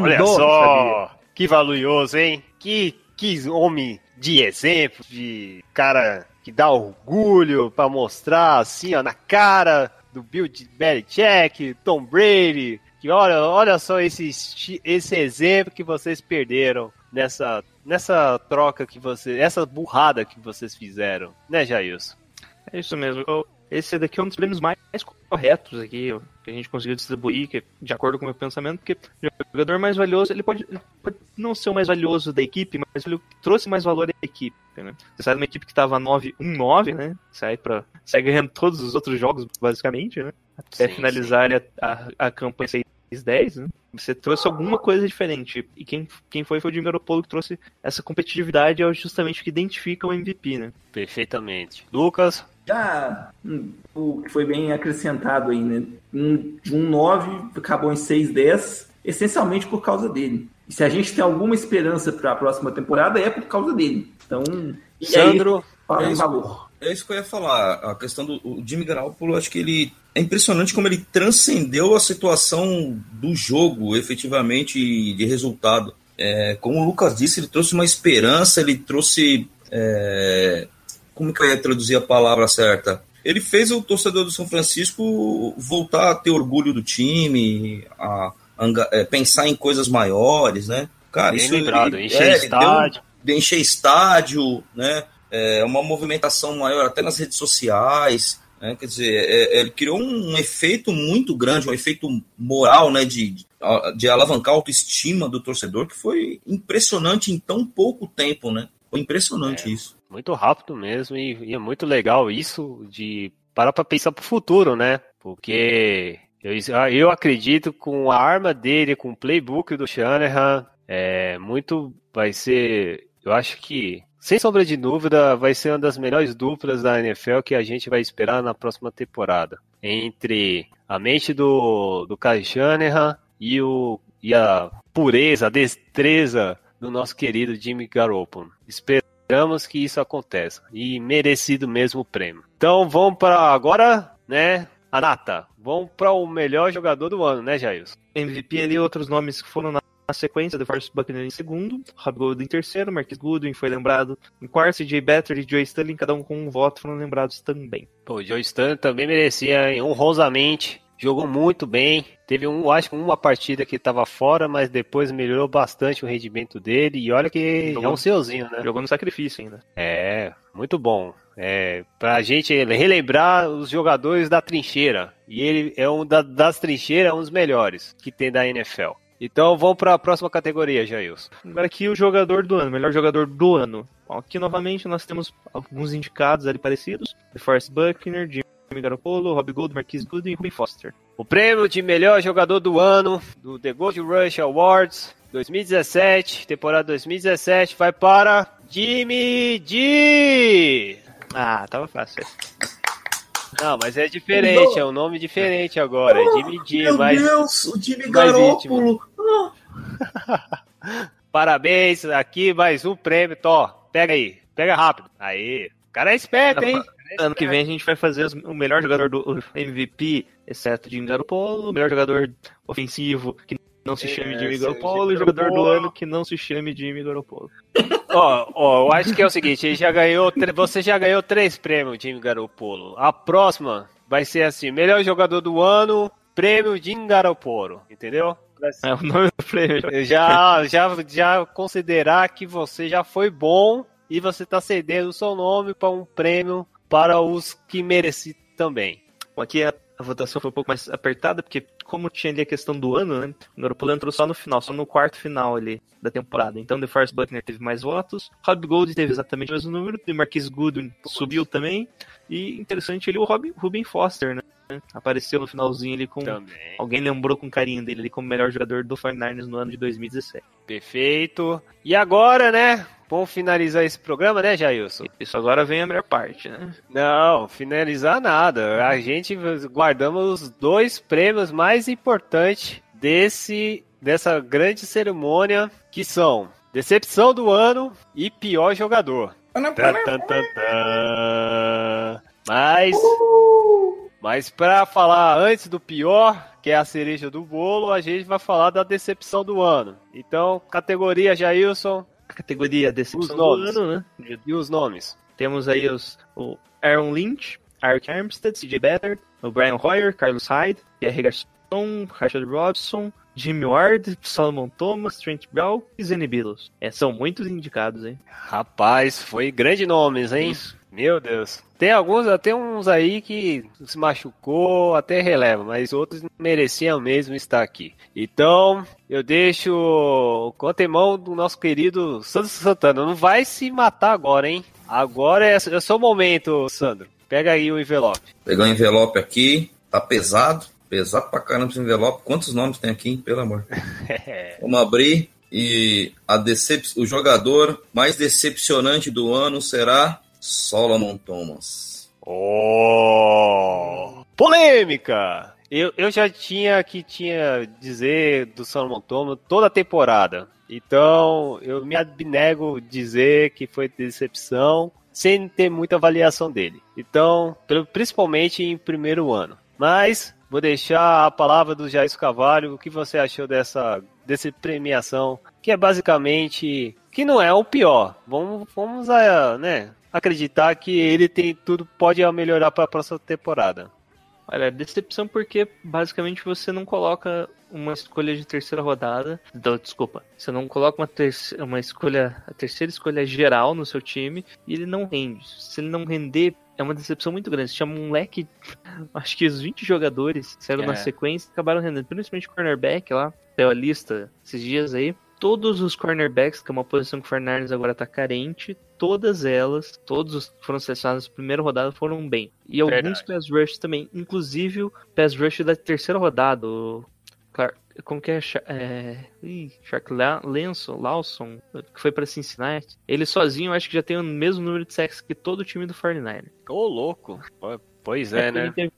Speaker 3: olha
Speaker 5: Lindo,
Speaker 3: só. Que valioso, hein? Que, que homem de exemplo, de cara que dá orgulho pra mostrar assim, ó, na cara do Bill Belichick, Tom Brady. Que olha, olha só esse, esse exemplo que vocês perderam nessa, nessa troca que vocês, essa burrada que vocês fizeram, né, Jailson?
Speaker 4: É isso mesmo. Eu- Esse daqui é um dos prêmios mais corretos aqui, ó, que a gente conseguiu distribuir, que, de acordo com o meu pensamento, porque o jogador mais valioso, ele pode, ele pode não ser o mais valioso da equipe, mas ele trouxe mais valor à equipe. Né? Você sai de uma equipe que estava 9-1-9, né? Sai, pra, sai ganhando todos os outros jogos, basicamente, né? Até
Speaker 3: Sim,
Speaker 4: finalizar a, a, a campanha 6-10, né? Você trouxe alguma coisa diferente. E quem, quem foi foi o Jimmy Garoppolo que trouxe essa competitividade, é justamente o que identifica o MVP, né?
Speaker 3: Perfeitamente. Lucas,
Speaker 5: Já hum, o que foi bem acrescentado aí, né? Um, de um 9 acabou em 6-10, essencialmente por causa dele. E se a gente tem alguma esperança para a próxima temporada, é por causa dele. Então, e aí,
Speaker 3: Sandro,
Speaker 5: fala
Speaker 6: É isso.
Speaker 5: valor.
Speaker 6: É isso que eu ia falar. A questão do o Jimmy Garoppolo, acho que ele é impressionante como ele transcendeu a situação do jogo, efetivamente, de resultado. É, como o Lucas disse, ele trouxe uma esperança, ele trouxe. é, como que eu ia traduzir a palavra certa? Ele fez o torcedor do São Francisco voltar a ter orgulho do time, a, anga- é, pensar em coisas maiores, né? Cara,
Speaker 3: bem
Speaker 6: isso
Speaker 3: lembrado,
Speaker 6: ele-
Speaker 3: encher
Speaker 6: é, deu-
Speaker 3: estádio.
Speaker 6: de encher estádio, né? É, uma movimentação maior até nas redes sociais, né? Quer dizer, é- é, ele criou um efeito muito grande, um efeito moral, né? De, de alavancar a autoestima do torcedor que foi impressionante em tão pouco tempo, né? Foi impressionante isso.
Speaker 3: Muito rápido mesmo e, e é muito legal isso de parar para pensar pro futuro, né? Porque eu, eu acredito com a arma dele, com o playbook do Shanahan, é muito vai ser, eu acho que sem sombra de dúvida vai ser uma das melhores duplas da NFL que a gente vai esperar na próxima temporada. Entre a mente do do Kyle Shanahan e o e a pureza, a destreza do nosso querido Jimmy Garoppolo. Esperamos que isso aconteça e merecido mesmo o prêmio. Então vamos para agora, né? A nata. Vamos para o melhor jogador do ano, né, Jailson?
Speaker 4: MVP ali, outros nomes que foram na, na sequência, DeForest Buckner em segundo, Rob Gold em terceiro, Marquis Goodwin foi lembrado em quarto, CJ Better e Joe Sterling, cada um com um voto, foram lembrados também.
Speaker 3: Pô, o Joe Stan também merecia, hein? honrosamente. Jogou muito bem. Teve um, acho que uma partida que estava fora, mas depois melhorou bastante o rendimento dele. E olha que é
Speaker 4: Jogou-
Speaker 3: um seuzinho, né?
Speaker 4: Jogou no sacrifício ainda.
Speaker 3: É, muito bom. É, pra gente relembrar os jogadores da trincheira. E ele é um da- das trincheiras, um dos melhores que tem da NFL. Então vamos para a próxima categoria, Jailson.
Speaker 4: Agora aqui o jogador do ano, melhor jogador do ano. Bom, aqui novamente nós temos alguns indicados ali parecidos. DeForest Buckner, Jimmy Garoppolo, Rob Gold, Marquis Goodwin e Ruben Foster.
Speaker 3: O prêmio de melhor jogador do ano do The Gold Rush Awards 2017, temporada 2017, vai para Jimmy G.
Speaker 4: Ah, tava fácil.
Speaker 3: Não, mas é diferente, é um nome diferente agora. É Jimmy G, mas
Speaker 6: Deus, o Jimmy
Speaker 3: mais
Speaker 6: Garoppolo.
Speaker 3: parabéns, aqui mais um prêmio, Tó. Pega aí, pega rápido. Aí, o cara é esperto, hein?
Speaker 4: Ano que vem a gente vai fazer os- o melhor jogador do o MVP, exceto Jimmy Garoppolo, o melhor jogador ofensivo que não se
Speaker 3: É,
Speaker 4: chame Jimmy
Speaker 3: esse
Speaker 4: Garoppolo e o
Speaker 3: Jimmy
Speaker 4: jogador do ano que não se chame Jimmy Garoppolo.
Speaker 3: Ó, ó, eu acho que é o seguinte, ele já ganhou, você já ganhou três prêmios, Jimmy Garoppolo. A próxima vai ser assim, melhor jogador do ano, prêmio Jimmy Garoppolo, entendeu?
Speaker 4: É o nome do prêmio.
Speaker 3: Já, já, já considerar que você já foi bom e você tá cedendo o seu nome para um prêmio para os que mereci também.
Speaker 4: Aqui a, a votação foi um pouco mais apertada, porque como tinha ali a questão do ano, né? O Garoppolo entrou só no final, só no quarto final ali da temporada. Então, DeForest Buckner teve mais votos, Rob Gold teve exatamente o mesmo número, e Marquis Goodwin subiu também. E interessante ali o Rob, Ruben Foster, né? Apareceu no finalzinho ali com...
Speaker 3: Também.
Speaker 4: Alguém lembrou com carinho dele ali como melhor jogador do 49ers no ano de 2017.
Speaker 3: Perfeito. E agora, né? Vamos finalizar esse programa, né, Jailson?
Speaker 4: Isso agora vem a melhor parte, né?
Speaker 3: Não, finalizar nada. A gente guardamos os dois prêmios mais importantes desse dessa grande cerimônia, que são Decepção do Ano e Pior Jogador. Tan, tan, tan, tan. Mas, mas para falar antes do pior, que é a cereja do bolo, a gente vai falar da decepção do ano. Então, categoria Jailson.
Speaker 4: Categoria decepção do
Speaker 3: nomes.
Speaker 4: ano, né?
Speaker 3: E os nomes?
Speaker 4: Temos aí os, o Aaron Lynch, Eric Armstead, CJ Beathard, o Brian Hoyer, Carlos Hyde, Pierre Garçon, Rashad Robson, Jimmy Ward, Solomon Thomas, Trent Brown e Zane Billups. É, são muitos indicados, hein?
Speaker 3: Rapaz, foi grande nomes, hein? Meu Deus. Tem alguns, até uns aí que se machucou, até releva, mas outros mereciam mesmo estar aqui. Então, eu deixo o contemão do nosso querido Sandro Santana. Não vai se matar agora, hein? Agora é, é seu momento, Sandro. Pega aí o envelope.
Speaker 6: Pegar o envelope aqui, tá pesado, pesado pra caramba esse envelope. Quantos nomes tem aqui, pelo amor? Vamos abrir. E a decep... o jogador mais decepcionante do ano será Solomon Thomas.
Speaker 3: Oh! Polêmica! Eu, eu já tinha que tinha dizer do Solomon Thomas toda a temporada. Então, eu me abnego dizer que foi decepção sem ter muita avaliação dele. Então, principalmente em primeiro ano. Mas vou deixar a palavra do Jair Cavalho. O que você achou dessa, dessa premiação? Que é basicamente que não é o pior. Vamos, vamos a, né, acreditar que ele tem tudo pode melhorar para a próxima temporada.
Speaker 4: Olha, decepção porque basicamente você não coloca uma escolha de terceira rodada. Não, desculpa. Você não coloca uma, terceira, uma escolha, a terceira escolha geral no seu time e ele não rende. Se ele não render, é uma decepção muito grande. Você chama um leque, acho que os 20 jogadores que saíram
Speaker 3: É.
Speaker 4: na sequência acabaram rendendo, principalmente cornerback lá, saiu a lista esses dias aí. Todos os cornerbacks, que é uma posição que o Fernandes agora tá carente, todas elas, todos os que foram selecionados na primeira rodada foram bem. E alguns
Speaker 3: Verdade.
Speaker 4: pass rush também, inclusive o pass rush da terceira rodada, o Clark, como que é? É ih, Shark Lanson, Lawson, que foi pra Cincinnati. Ele sozinho, acho que já tem o mesmo número de sacks que todo o time do 49
Speaker 3: Ô, louco. Pois é,
Speaker 4: porque
Speaker 3: né?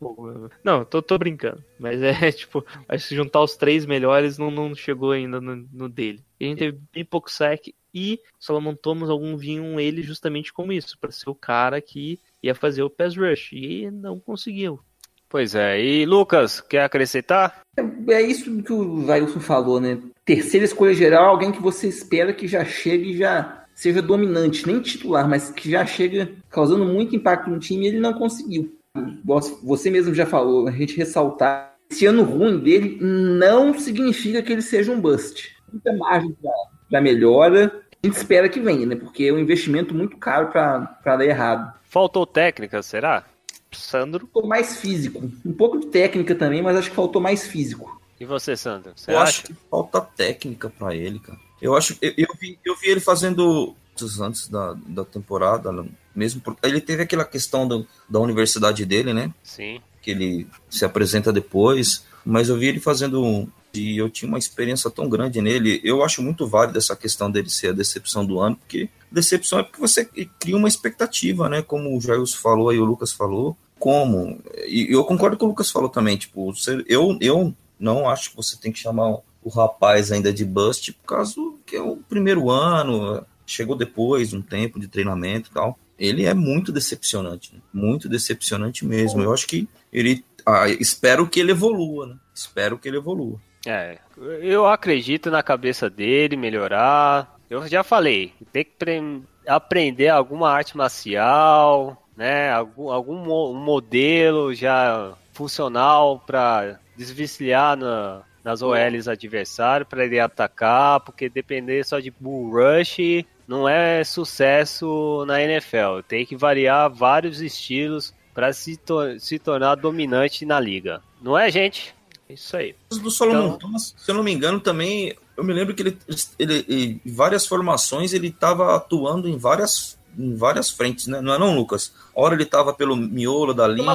Speaker 4: Não, tô, tô brincando. Mas é tipo, acho que juntar os três melhores não, não chegou ainda no, no dele. E a gente teve bem pouco sack e Solomon Thomas, algum viam ele justamente como isso, pra ser o cara que ia fazer o pass rush. E não conseguiu.
Speaker 3: Pois é. E Lucas, quer acrescentar?
Speaker 5: É isso que o Vailson falou, né? Terceira escolha geral, alguém que você espera que já chegue e já seja dominante, nem titular, mas que já chega causando muito impacto no time e ele não conseguiu. Você mesmo já falou, a gente ressaltar. Esse ano ruim dele não significa que ele seja um bust. Muita margem para melhora. A gente espera que venha, né? Porque é um investimento muito caro para dar errado.
Speaker 3: Faltou técnica, será?
Speaker 4: Sandro,
Speaker 5: Faltou mais físico. Um pouco de técnica também, mas acho que faltou mais físico.
Speaker 3: E você, Sandro? Você
Speaker 6: Eu
Speaker 3: acha?
Speaker 6: acho que falta técnica pra ele, cara. Eu acho eu, eu, vi, eu vi ele fazendo antes da, da temporada, né? mesmo porque ele teve aquela questão do, da universidade dele, né?
Speaker 3: Sim.
Speaker 6: Que ele se apresenta depois, mas eu vi ele fazendo e eu tinha uma experiência tão grande nele. Eu acho muito válido essa questão dele ser a decepção do ano, porque decepção é porque você cria uma expectativa, né? Como o Jairus falou e o Lucas falou. Como? E eu concordo com o Lucas falou também, tipo, você- eu, eu não acho que você tem que chamar o rapaz ainda de bust, por causa que é o primeiro ano, chegou depois, um tempo de treinamento e tal. Ele é muito decepcionante, né? muito decepcionante mesmo. Eu acho que ele. ah, espero que ele evolua, né? Espero que ele evolua.
Speaker 3: É, eu acredito na cabeça dele melhorar. Eu já falei, tem que pre- aprender alguma arte marcial, né? Algum, algum mo- um modelo já funcional para desvencilhar na, nas OLs adversários para ele atacar, porque depender só de bull rush não é sucesso na NFL. Tem que variar vários estilos para se, se tornar dominante na liga. Não é, gente?
Speaker 4: Isso aí.
Speaker 6: do Solomon
Speaker 3: Então-
Speaker 6: Thomas, se eu não me engano, também. Eu me lembro que ele, ele, ele- em várias formações ele estava atuando em várias, em várias frentes, né? Não é não, Lucas? Ora ele estava pelo miolo da linha,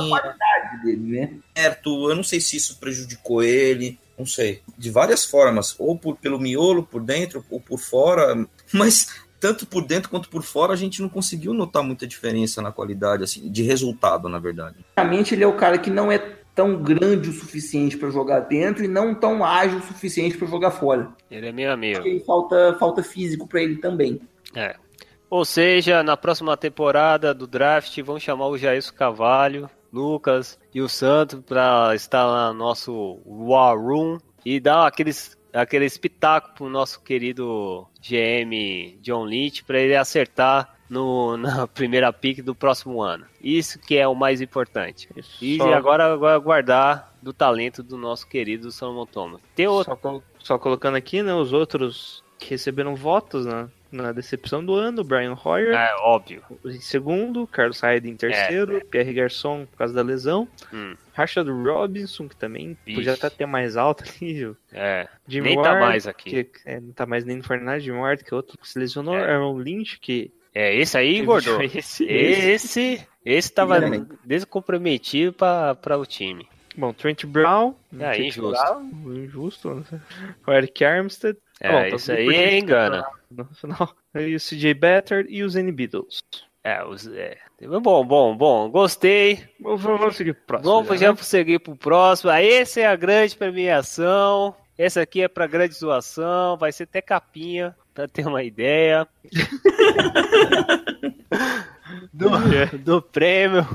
Speaker 5: Dele, né?
Speaker 6: certo. Eu não sei se isso prejudicou ele, não sei. De várias formas, ou por, pelo miolo, por dentro, ou por fora. Mas tanto por dentro quanto por fora, a gente não conseguiu notar muita diferença na qualidade, assim, de resultado, na verdade.
Speaker 5: Realmente ele é o cara que não é tão grande o suficiente para jogar dentro e não tão ágil o suficiente para jogar fora.
Speaker 3: Ele é meu amigo.
Speaker 5: E falta, falta físico para ele também.
Speaker 3: É. Ou seja, na próxima temporada do draft, vão chamar o Jair Cavalho, Lucas e o Santos para estar lá no nosso War Room e dar aqueles, aquele espetáculo pro nosso querido GM John Lynch para ele acertar no, na primeira pick do próximo ano. Isso que é o mais importante. E
Speaker 4: Só-
Speaker 3: agora, agora guardar do talento do nosso querido Solomon Thomas. Tem outro.
Speaker 4: Só, col- só colocando aqui, né, os outros que receberam votos na, na decepção do ano, Brian Hoyer
Speaker 3: É óbvio.
Speaker 4: em segundo, Carlos Hyde em terceiro, Pierre Garçon por causa da lesão,
Speaker 3: Hum,
Speaker 4: Rashad Robinson, que também
Speaker 3: Ixi.
Speaker 4: podia até ter mais alto ali, viu?
Speaker 3: é.
Speaker 4: Jimmy
Speaker 3: Nem tá
Speaker 4: Ward,
Speaker 3: mais aqui.
Speaker 4: Que, é, não tá mais nem no Fortnite, Jimmy Ward, que é outro que se lesionou,
Speaker 3: É.
Speaker 4: Aaron Lynch, que
Speaker 3: É, esse aí engordou.
Speaker 4: Esse, esse.
Speaker 3: Esse, tava descomprometido para o time.
Speaker 4: Bom, Trent Brown.
Speaker 3: É,
Speaker 4: Trent
Speaker 3: injusto.
Speaker 4: Brown, injusto. né? O Eric Armstead.
Speaker 3: É,
Speaker 4: Bom, tá
Speaker 3: isso
Speaker 4: tudo
Speaker 3: aí engana.
Speaker 4: No final. E o CJ Better e o Zenny Beatles.
Speaker 3: É, os, é. Bom, bom, bom. Gostei.
Speaker 4: Vamos, vamos seguir pro próximo.
Speaker 3: Vamos
Speaker 4: já,
Speaker 3: já
Speaker 4: né?
Speaker 3: seguir pro próximo. Ah, Essa é a grande premiação. Essa aqui é pra grande zoação. Vai ser até capinha, pra ter uma ideia. do, do prêmio.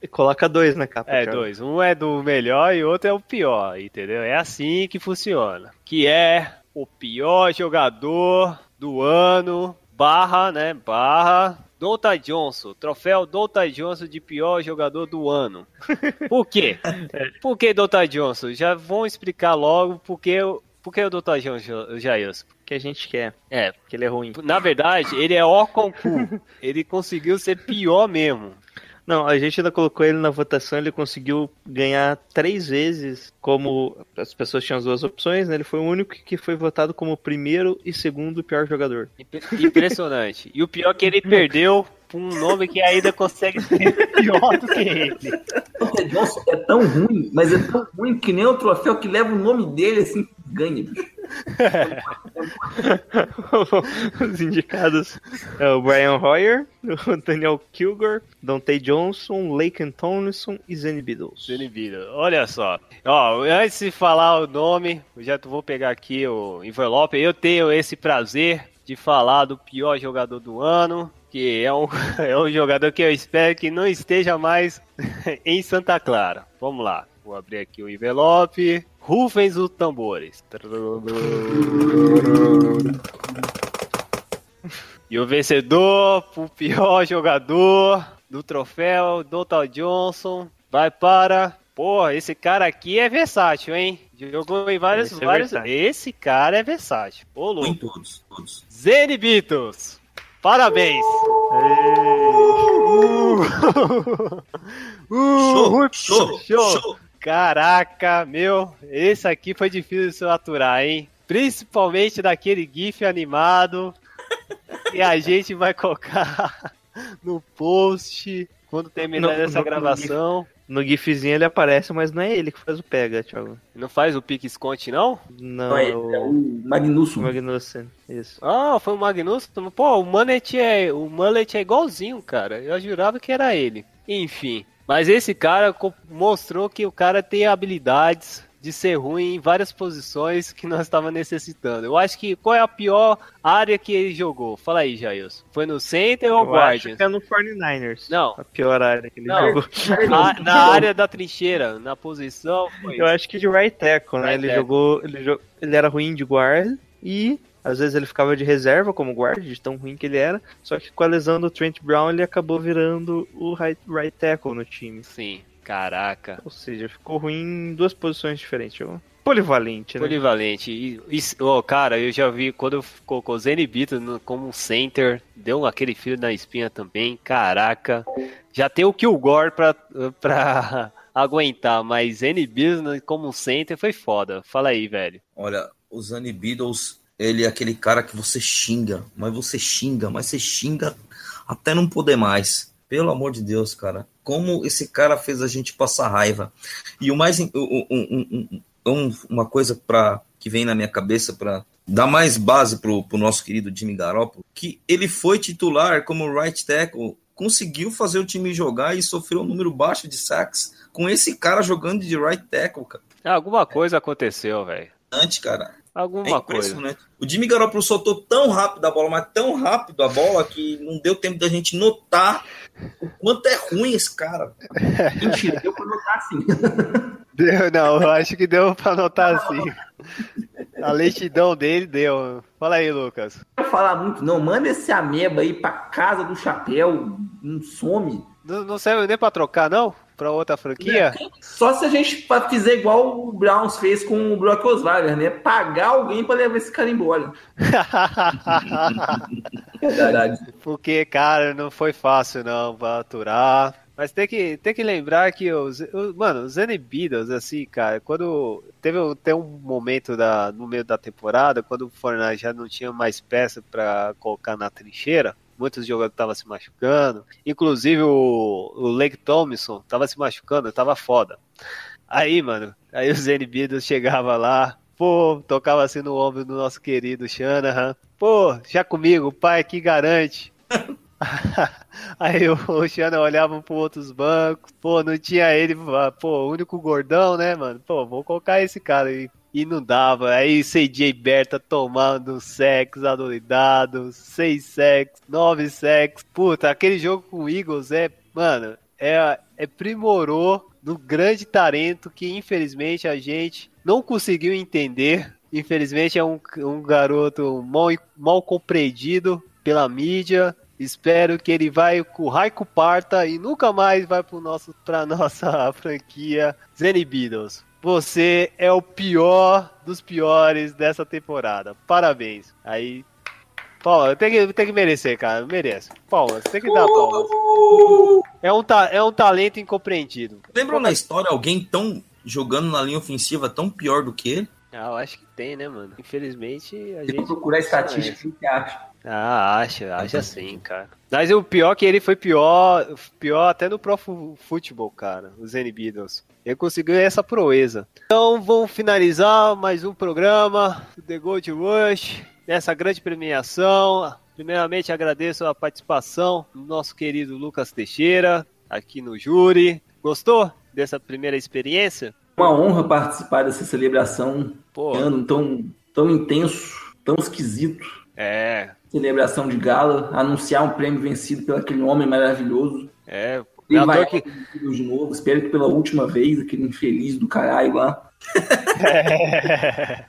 Speaker 4: E Coloca dois na capa.
Speaker 3: É, dois. Um é do melhor e outro é o pior, entendeu? É assim que funciona. Que é o pior jogador do ano, barra, né, barra, Donta Johnson. Troféu Donta Johnson de pior jogador do ano. Por quê? Por que Donta Johnson? Já vão explicar logo por que, por que o Donta Johnson, Jailson.
Speaker 4: Que a gente quer.
Speaker 3: É,
Speaker 4: Que ele é ruim.
Speaker 3: na verdade, ele é ó concurso. Ele conseguiu ser pior mesmo.
Speaker 4: Não, a gente ainda colocou ele na votação, ele conseguiu ganhar três vezes, como as pessoas tinham as duas opções, né? Ele foi o único que foi votado como primeiro e segundo pior jogador.
Speaker 3: Imp- Impressionante. E o pior é que ele perdeu um nome que ainda consegue ser pior do que ele.
Speaker 5: O Ted Johnson é tão ruim, mas é tão ruim que nem o troféu que leva o nome dele assim ganha, bicho.
Speaker 4: Os indicados é o Brian Hoyer, o Daniel Kilgore, Dante Johnson, Laken Tomlinson e Zenny Beatles.
Speaker 3: Inibido. Olha só. Ó, antes de falar o nome, eu já vou pegar aqui o envelope. Eu tenho esse prazer de falar do pior jogador do ano, que é um, é um jogador que eu espero que não esteja mais em Santa Clara. Vamos lá. Vou abrir aqui o envelope. Rufem os tambores. E o vencedor, o pior jogador do troféu, Donald Johnson, vai para. Pô, esse cara aqui é versátil, hein? Jogou em vários.
Speaker 4: Esse é
Speaker 3: vários...
Speaker 4: versátil.
Speaker 3: Esse cara é versátil. Ô,
Speaker 6: Em
Speaker 3: louco.
Speaker 6: todos, todos.
Speaker 3: Zene Beatles. Parabéns. Uh, uh,
Speaker 6: Show, show, show.
Speaker 3: Caraca, meu, esse aqui foi difícil de se aturar, hein? Principalmente daquele GIF animado que a gente vai colocar no post quando terminar
Speaker 4: No-
Speaker 3: essa
Speaker 4: no-
Speaker 3: gravação.
Speaker 4: No gifzinho ele aparece, mas não é ele que faz o pega, Thiago.
Speaker 3: Não faz o pique esconde, não?
Speaker 4: Não,
Speaker 5: Não, é,
Speaker 4: é
Speaker 5: é
Speaker 4: o
Speaker 5: o Magnussen.
Speaker 4: Magnussen. Isso.
Speaker 3: Ah, foi o Magnus. Pô, o Mullet é, o Mullet é igualzinho, cara. Eu jurava que era ele. Enfim. Mas esse cara mostrou que o cara tem habilidades de ser ruim em várias posições que nós estávamos necessitando. Eu acho que qual é a pior área que ele jogou? Fala aí, Jailson. Foi no center ou
Speaker 4: Eu acho
Speaker 3: Guardians?
Speaker 4: que é no 49ers.
Speaker 3: Não.
Speaker 4: A pior área que ele
Speaker 3: Não.
Speaker 4: jogou.
Speaker 3: Na, na área da trincheira, na posição. Foi
Speaker 4: Eu acho que de right tackle, né?
Speaker 3: Right
Speaker 4: ele
Speaker 3: tackle.
Speaker 4: jogou. Ele, jo- ele era ruim de guard e às vezes ele ficava de reserva como guard, de tão ruim que ele era. Só que com a lesão do Trent Brown ele acabou virando o right, right tackle no time.
Speaker 3: Sim, caraca.
Speaker 4: Ou seja, ficou ruim em duas posições diferentes. Eu- Polivalente, né?
Speaker 3: Polivalente. E, e- ô, cara, eu já vi quando colocou o no- como um center, deu aquele fio na espinha também, caraca. Já tem o Kilgore pra, pra aguentar, mas Zene Beaton como um center foi foda. Fala aí, velho.
Speaker 6: Olha, o Zane Beatles, ele é aquele cara que você xinga, mas você xinga, mas você xinga até não poder mais. Pelo amor de Deus, cara. Como esse cara fez a gente passar raiva. E o mais. um- um- um- um- um- uma coisa pra, que vem na minha cabeça para dar mais base pro, pro nosso querido Jimmy Garoppolo, que ele foi titular como right tackle, conseguiu fazer o time jogar e sofreu um número baixo de sacks com esse cara jogando de right tackle, cara.
Speaker 3: Alguma coisa aconteceu, velho.
Speaker 6: Antes, cara. É
Speaker 3: Alguma coisa.
Speaker 6: impressionante. O Jimmy Garoppolo soltou tão rápido a bola, mas tão rápido a bola que não deu tempo da gente notar o quanto é ruim esse cara.
Speaker 5: Mentira, deu pra notar assim.
Speaker 3: Deu, não, eu acho que deu pra notar assim. A lentidão dele deu. Fala aí, Lucas.
Speaker 5: Não falar muito, não. Manda esse ameba aí pra casa do chapéu. Não some.
Speaker 3: Não, não serve nem pra trocar, não? Pra outra franquia?
Speaker 5: Só se a gente fizer igual o Browns fez com o Brock Osweiler, né? Pagar alguém pra levar esse cara embora. É verdade.
Speaker 3: Porque, cara, não foi fácil não pra aturar. Mas tem que, tem que lembrar que os, os- mano, os Zen Beatles, assim, cara, quando teve um- tem um momento da, no meio da temporada, quando o Fortnite já não tinha mais peça pra colocar na trincheira, muitos jogadores estavam se machucando, inclusive o, o Lake Thompson tava se machucando, tava foda. Aí, mano, aí os Beatles chegava lá, pô, tocava assim no ombro do nosso querido Shanahan, pô, já comigo, o pai aqui garante. Aí o o Xana olhava para outros bancos, pô, não tinha ele, pô, o único gordão, né, mano? Pô, vou colocar esse cara aí. E não dava. Aí CJ Berta tomando sexo adoidado, seis sexos, nove sexos. Puta, aquele jogo com o Eagles é, mano, é, é primorou no grande talento que infelizmente a gente não conseguiu entender. Infelizmente é um, um garoto mal, mal compreendido pela mídia. Espero que ele vai com o Raico Parta e nunca mais vai pro nosso, pra nossa franquia Zenny Beatles. Você é o pior dos piores dessa temporada. Parabéns. Aí, palmas. Tem que, tem que merecer, cara. Merece. Palmas. Tem que dar palmas. É um, ta- é um talento incompreendido.
Speaker 6: Lembram na história alguém tão jogando na linha ofensiva tão pior do que ele?
Speaker 3: Ah, eu acho que tem, né, mano? Infelizmente, a
Speaker 5: Se
Speaker 3: gente.
Speaker 5: procurar estatística, o que acha?
Speaker 3: Ah, acha, acha sim, cara. Mas o pior é que ele foi pior, pior até no Pro Fu- Futebol, cara, os N Beatles. Ele conseguiu essa proeza. Então vamos finalizar mais um programa do The Gold Rush, nessa grande premiação. Primeiramente agradeço a participação do nosso querido Lucas Teixeira, aqui no júri. Gostou dessa primeira experiência?
Speaker 5: Uma honra participar dessa celebração
Speaker 3: Pô,
Speaker 5: ano tão, tão intenso, tão esquisito.
Speaker 3: É,
Speaker 5: Celebração de gala, anunciar um prêmio vencido pelo aquele homem maravilhoso.
Speaker 3: é.
Speaker 5: Ele vai
Speaker 3: que...
Speaker 5: de novo, espero que pela última vez, aquele infeliz do caralho lá.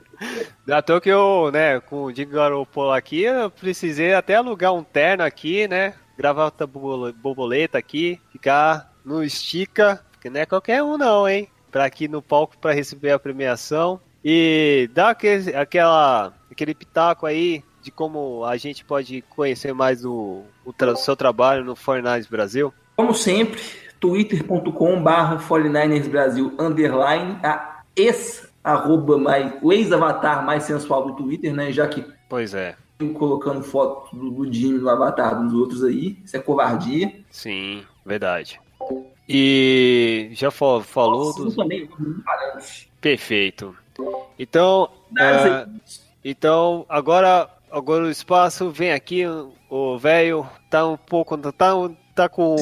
Speaker 3: É à toa que eu, né, com o Diego Garoppolo aqui, eu precisei até alugar um terno aqui, né? Gravata borbo- borboleta aqui, ficar no estica, que não é qualquer um não, hein? Pra aqui no palco para receber a premiação. E dar aquele, aquela, aquele pitaco aí de como a gente pode conhecer mais o, o tra- seu trabalho no Fortnite Brasil.
Speaker 5: Como sempre, twitter.com barra 49ers Brasil underline, a ex arroba mais, o ex-avatar mais sensual do Twitter, né? Já que
Speaker 3: Pois é.
Speaker 5: colocando foto do, do Jimmy no avatar dos outros aí, isso é covardia.
Speaker 3: Sim, verdade. E já fa- falou
Speaker 5: Sim,
Speaker 3: dos
Speaker 5: também, não.
Speaker 3: Perfeito. Então,
Speaker 5: Nada,
Speaker 3: ah, então agora, agora o espaço vem aqui. O velho tá um pouco, tá, tá com.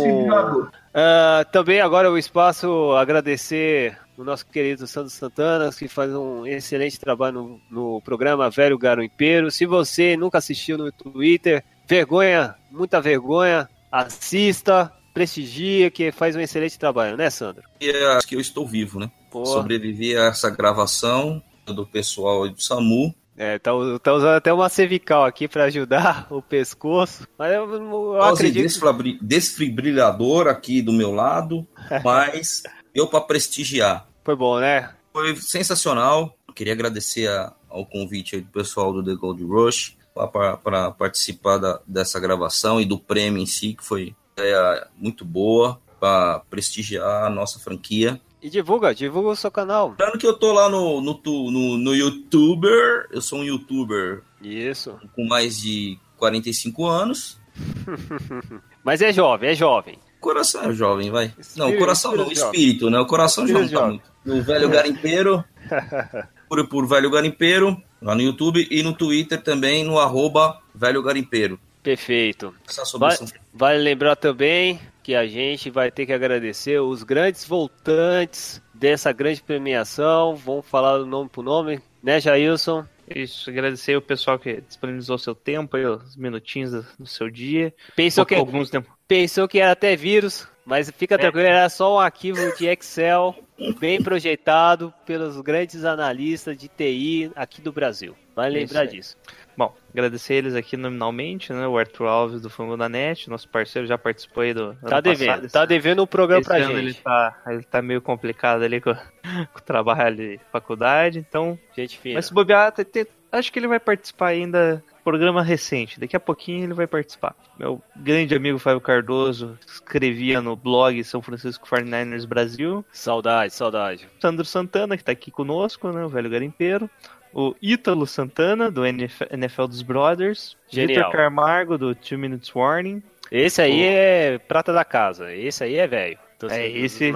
Speaker 3: Ah, também agora o espaço agradecer o nosso querido Sandro Santana, que faz um excelente trabalho no, no programa Velho Garimpeiro. Se você nunca assistiu no Twitter, vergonha, muita vergonha, assista, prestigia, que faz um excelente trabalho, né, Sandro?
Speaker 6: E é, acho que eu estou vivo, né?
Speaker 3: Pô.
Speaker 6: Sobrevivi a essa gravação do pessoal do SAMU.
Speaker 3: É, tá, tá usando até uma cervical aqui pra ajudar o pescoço. Mas eu, eu acredito.
Speaker 6: desfabri- desfibrilador aqui do meu lado, mas deu para prestigiar.
Speaker 3: Foi bom, né?
Speaker 6: Foi sensacional. Queria agradecer a- ao convite do pessoal do The Gold Rush para participar da- dessa gravação e do prêmio em si, que foi é, muito boa para prestigiar a nossa franquia.
Speaker 3: E divulga, divulga o seu canal.
Speaker 6: Lembrando que eu tô lá no, no, no, no YouTuber, eu sou um YouTuber
Speaker 3: Isso.
Speaker 6: com mais de 45 anos.
Speaker 3: Mas é jovem, é jovem.
Speaker 6: Coração é jovem, vai. Não,
Speaker 3: Espírito,
Speaker 6: coração não,
Speaker 3: espírito jovem.
Speaker 6: espírito, né? O coração já não
Speaker 3: Espírito
Speaker 6: tá
Speaker 3: jovem.
Speaker 6: muito. O velho garimpeiro. Procure por Velho Garimpeiro lá no YouTube e no Twitter também no arroba Velho Garimpeiro.
Speaker 3: Perfeito. Vai-
Speaker 6: isso.
Speaker 3: Vale lembrar também que a gente vai ter que agradecer os grandes voltantes dessa grande premiação. Vamos falar do nome por nome, né, Jailson?
Speaker 4: Isso, agradecer o pessoal que disponibilizou seu tempo aí, os minutinhos do, seu dia.
Speaker 3: Pensou que,
Speaker 4: Alguns tempos.
Speaker 3: pensou que era até vírus, mas fica tranquilo, era só um arquivo de Excel bem projetado pelos grandes analistas de TI aqui do Brasil. Vale
Speaker 4: Isso
Speaker 3: lembrar disso.
Speaker 4: Bom, agradecer eles aqui nominalmente, né? O Arthur Alves do Fango da Net, nosso parceiro, já participou aí do.
Speaker 3: Tá devendo,
Speaker 4: passado.
Speaker 3: tá devendo um programa
Speaker 4: Esse
Speaker 3: pra
Speaker 4: ano ele
Speaker 3: gente.
Speaker 4: tá, ele tá meio complicado ali com, com o trabalho de faculdade, então.
Speaker 3: Gente fina.
Speaker 4: Mas se bobear, tem- tem- acho que ele vai participar ainda. Programa recente, daqui a pouquinho ele vai participar. Meu grande amigo Fábio Cardoso escrevia no blog São Francisco 49ers Brasil.
Speaker 3: Saudade, saudade.
Speaker 4: Sandro Santana, que tá aqui conosco, né? O velho garimpeiro. O Ítalo Santana, do NF NFL dos Brothers. Vitor Carmargo, do Two Minutes Warning.
Speaker 3: Esse aí é prata da casa. Esse aí é velho.
Speaker 4: É, esse-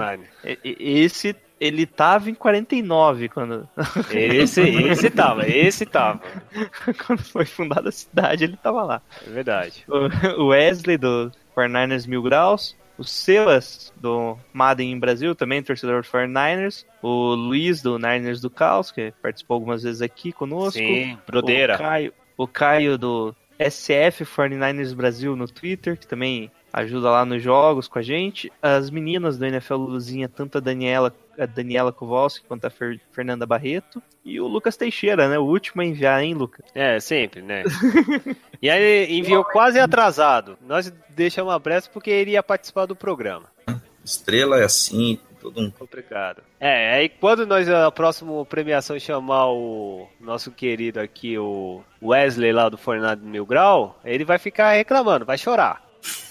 Speaker 4: Esse, ele tava em 49 quando,
Speaker 3: Esse, esse tava, esse tava.
Speaker 4: quando foi fundada a cidade, ele tava lá.
Speaker 3: É verdade.
Speaker 4: O Wesley, do 49ers Mil Graus. O Silas, do Madden em Brasil, também torcedor do 49ers. O Luiz, do Niners do Caos, que participou algumas vezes aqui conosco.
Speaker 3: Sim,
Speaker 4: O
Speaker 3: brodeira.
Speaker 4: Caio, o Caio do SF 49ers Brasil no Twitter, que também ajuda lá nos jogos com a gente. As meninas do NFL Luzinha, tanto a Daniela, a Daniela Kowalski quanto a Fer- Fernanda Barreto. E o Lucas Teixeira, né? O último a enviar, hein, Lucas?
Speaker 3: É, sempre, né? e aí enviou quase atrasado. Nós deixamos a brecha porque ele ia participar do programa.
Speaker 6: Estrela é assim, todo um.
Speaker 3: Complicado. É, aí quando nós, a próxima premiação, chamar o nosso querido aqui, o Wesley lá do Fornado Mil Grau, ele vai ficar reclamando, vai chorar.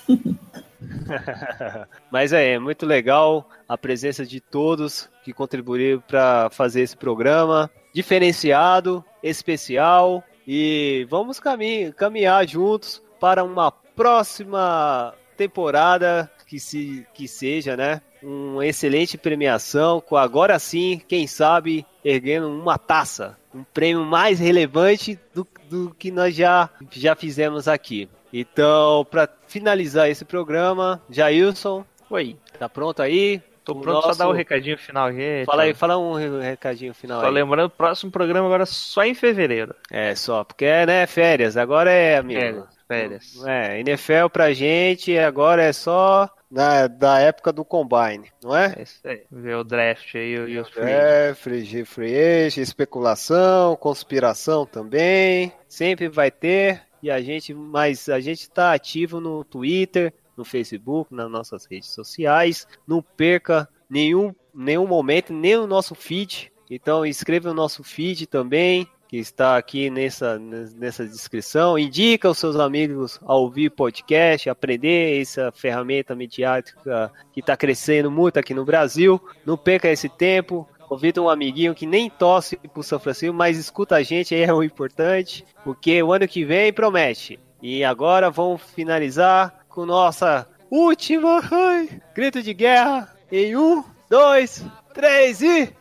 Speaker 3: Mas é, é muito legal a presença de todos que contribuíram para fazer esse programa diferenciado, especial e vamos cami caminhar juntos para uma próxima temporada que se que seja, né? Uma excelente premiação com agora sim, quem sabe, erguendo uma taça, um prêmio mais relevante do, do que nós já já fizemos aqui. Então, para finalizar esse programa, Jailson,
Speaker 4: Oi.
Speaker 3: tá pronto aí?
Speaker 4: Tô
Speaker 3: O
Speaker 4: pronto
Speaker 3: nosso-
Speaker 4: só dar o recadinho final aqui.
Speaker 3: Fala aí, fala um re- recadinho final
Speaker 4: Só
Speaker 3: aí.
Speaker 4: lembrando, o próximo programa agora só em fevereiro.
Speaker 3: É, só, porque é, né, férias, agora é, amigo.
Speaker 4: Férias. Férias.
Speaker 3: É, NFL pra gente agora é só na, da época do Combine, não é?
Speaker 4: É isso aí. Ver o draft aí e os free.
Speaker 3: É, free, free agent, especulação, conspiração também, sempre vai ter. E a gente, mas a gente tá ativo no Twitter, no Facebook, nas nossas redes sociais. Não perca nenhum, nenhum momento, nem o nosso feed. Então inscreva o nosso feed também, que está aqui nessa, nessa descrição. Indica os seus amigos a ouvir podcast, aprender essa ferramenta mediática que está crescendo muito aqui no Brasil. Não perca esse tempo. Convida um amiguinho que nem torce pro São Francisco, mas escuta a gente, aí é o importante, porque o ano que vem promete. E agora vamos finalizar com nossa última grito de guerra em um, dois, três e.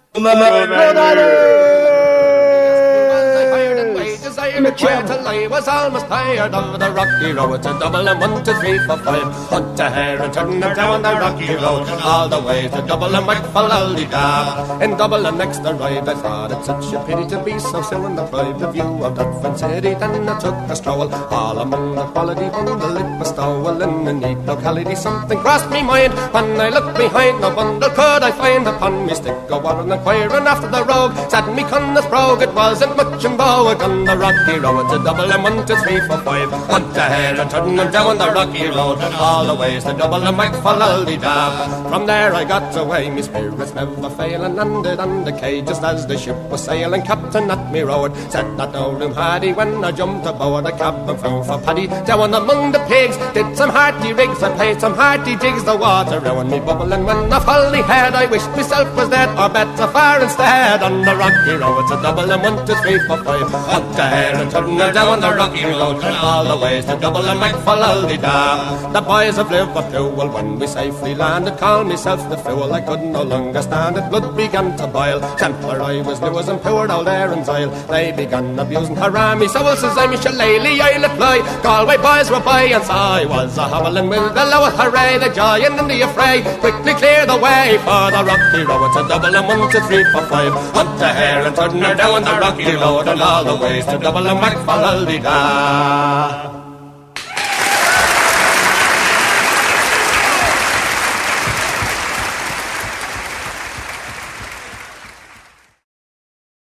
Speaker 7: Wages I required till I was almost tired of the rocky road to double and one, two, three, four, five. Hunt a hare and turn her down the rocky road all the way to double and white for dab. In double and next ride, I thought it such a pity to be so still in the private view of Dufferin City. Then I took a stroll all among the quality bundle. It was stowel in a neat locality. Something crossed me mind when I looked behind. No bundle could I find upon me stick. Go on and inquiring after the rogue. Said me Conneth brogue, it wasn't much in Bowick on the rocky road to double and one, two, three, four, five. Hunt ahead and turn and down the rocky road. All the ways to double and make for dab. From there I got away, me spirits never failing. Landed on the quay just as the ship was sailing. Captain at me road said that room had he when I jumped aboard a cabin flew for Paddy. Down among the pigs, did some hearty rigs, I played some hearty jigs. The water round me bubbling when I fully had. I wished myself was dead or better far instead on the rocky road to double and one, two, three, four. for five. The hare and turn her down the rocky road, and all the ways to double and make for da. The boys of Liverpool, when we safely landed, called myself the fool. I could no longer stand it, blood began to boil. Templar I was as and poured there in Isle. They began abusing her me, so well says I, Michelle I'll apply. Galway boys were by, and so I was a hobbling with the lower hooray, the giant and the affray. Quickly clear the way for the rocky road. A double and one, two, three, four, five. Hunt the hare and turn her down the rocky road, and all the ways to double bak falaldi da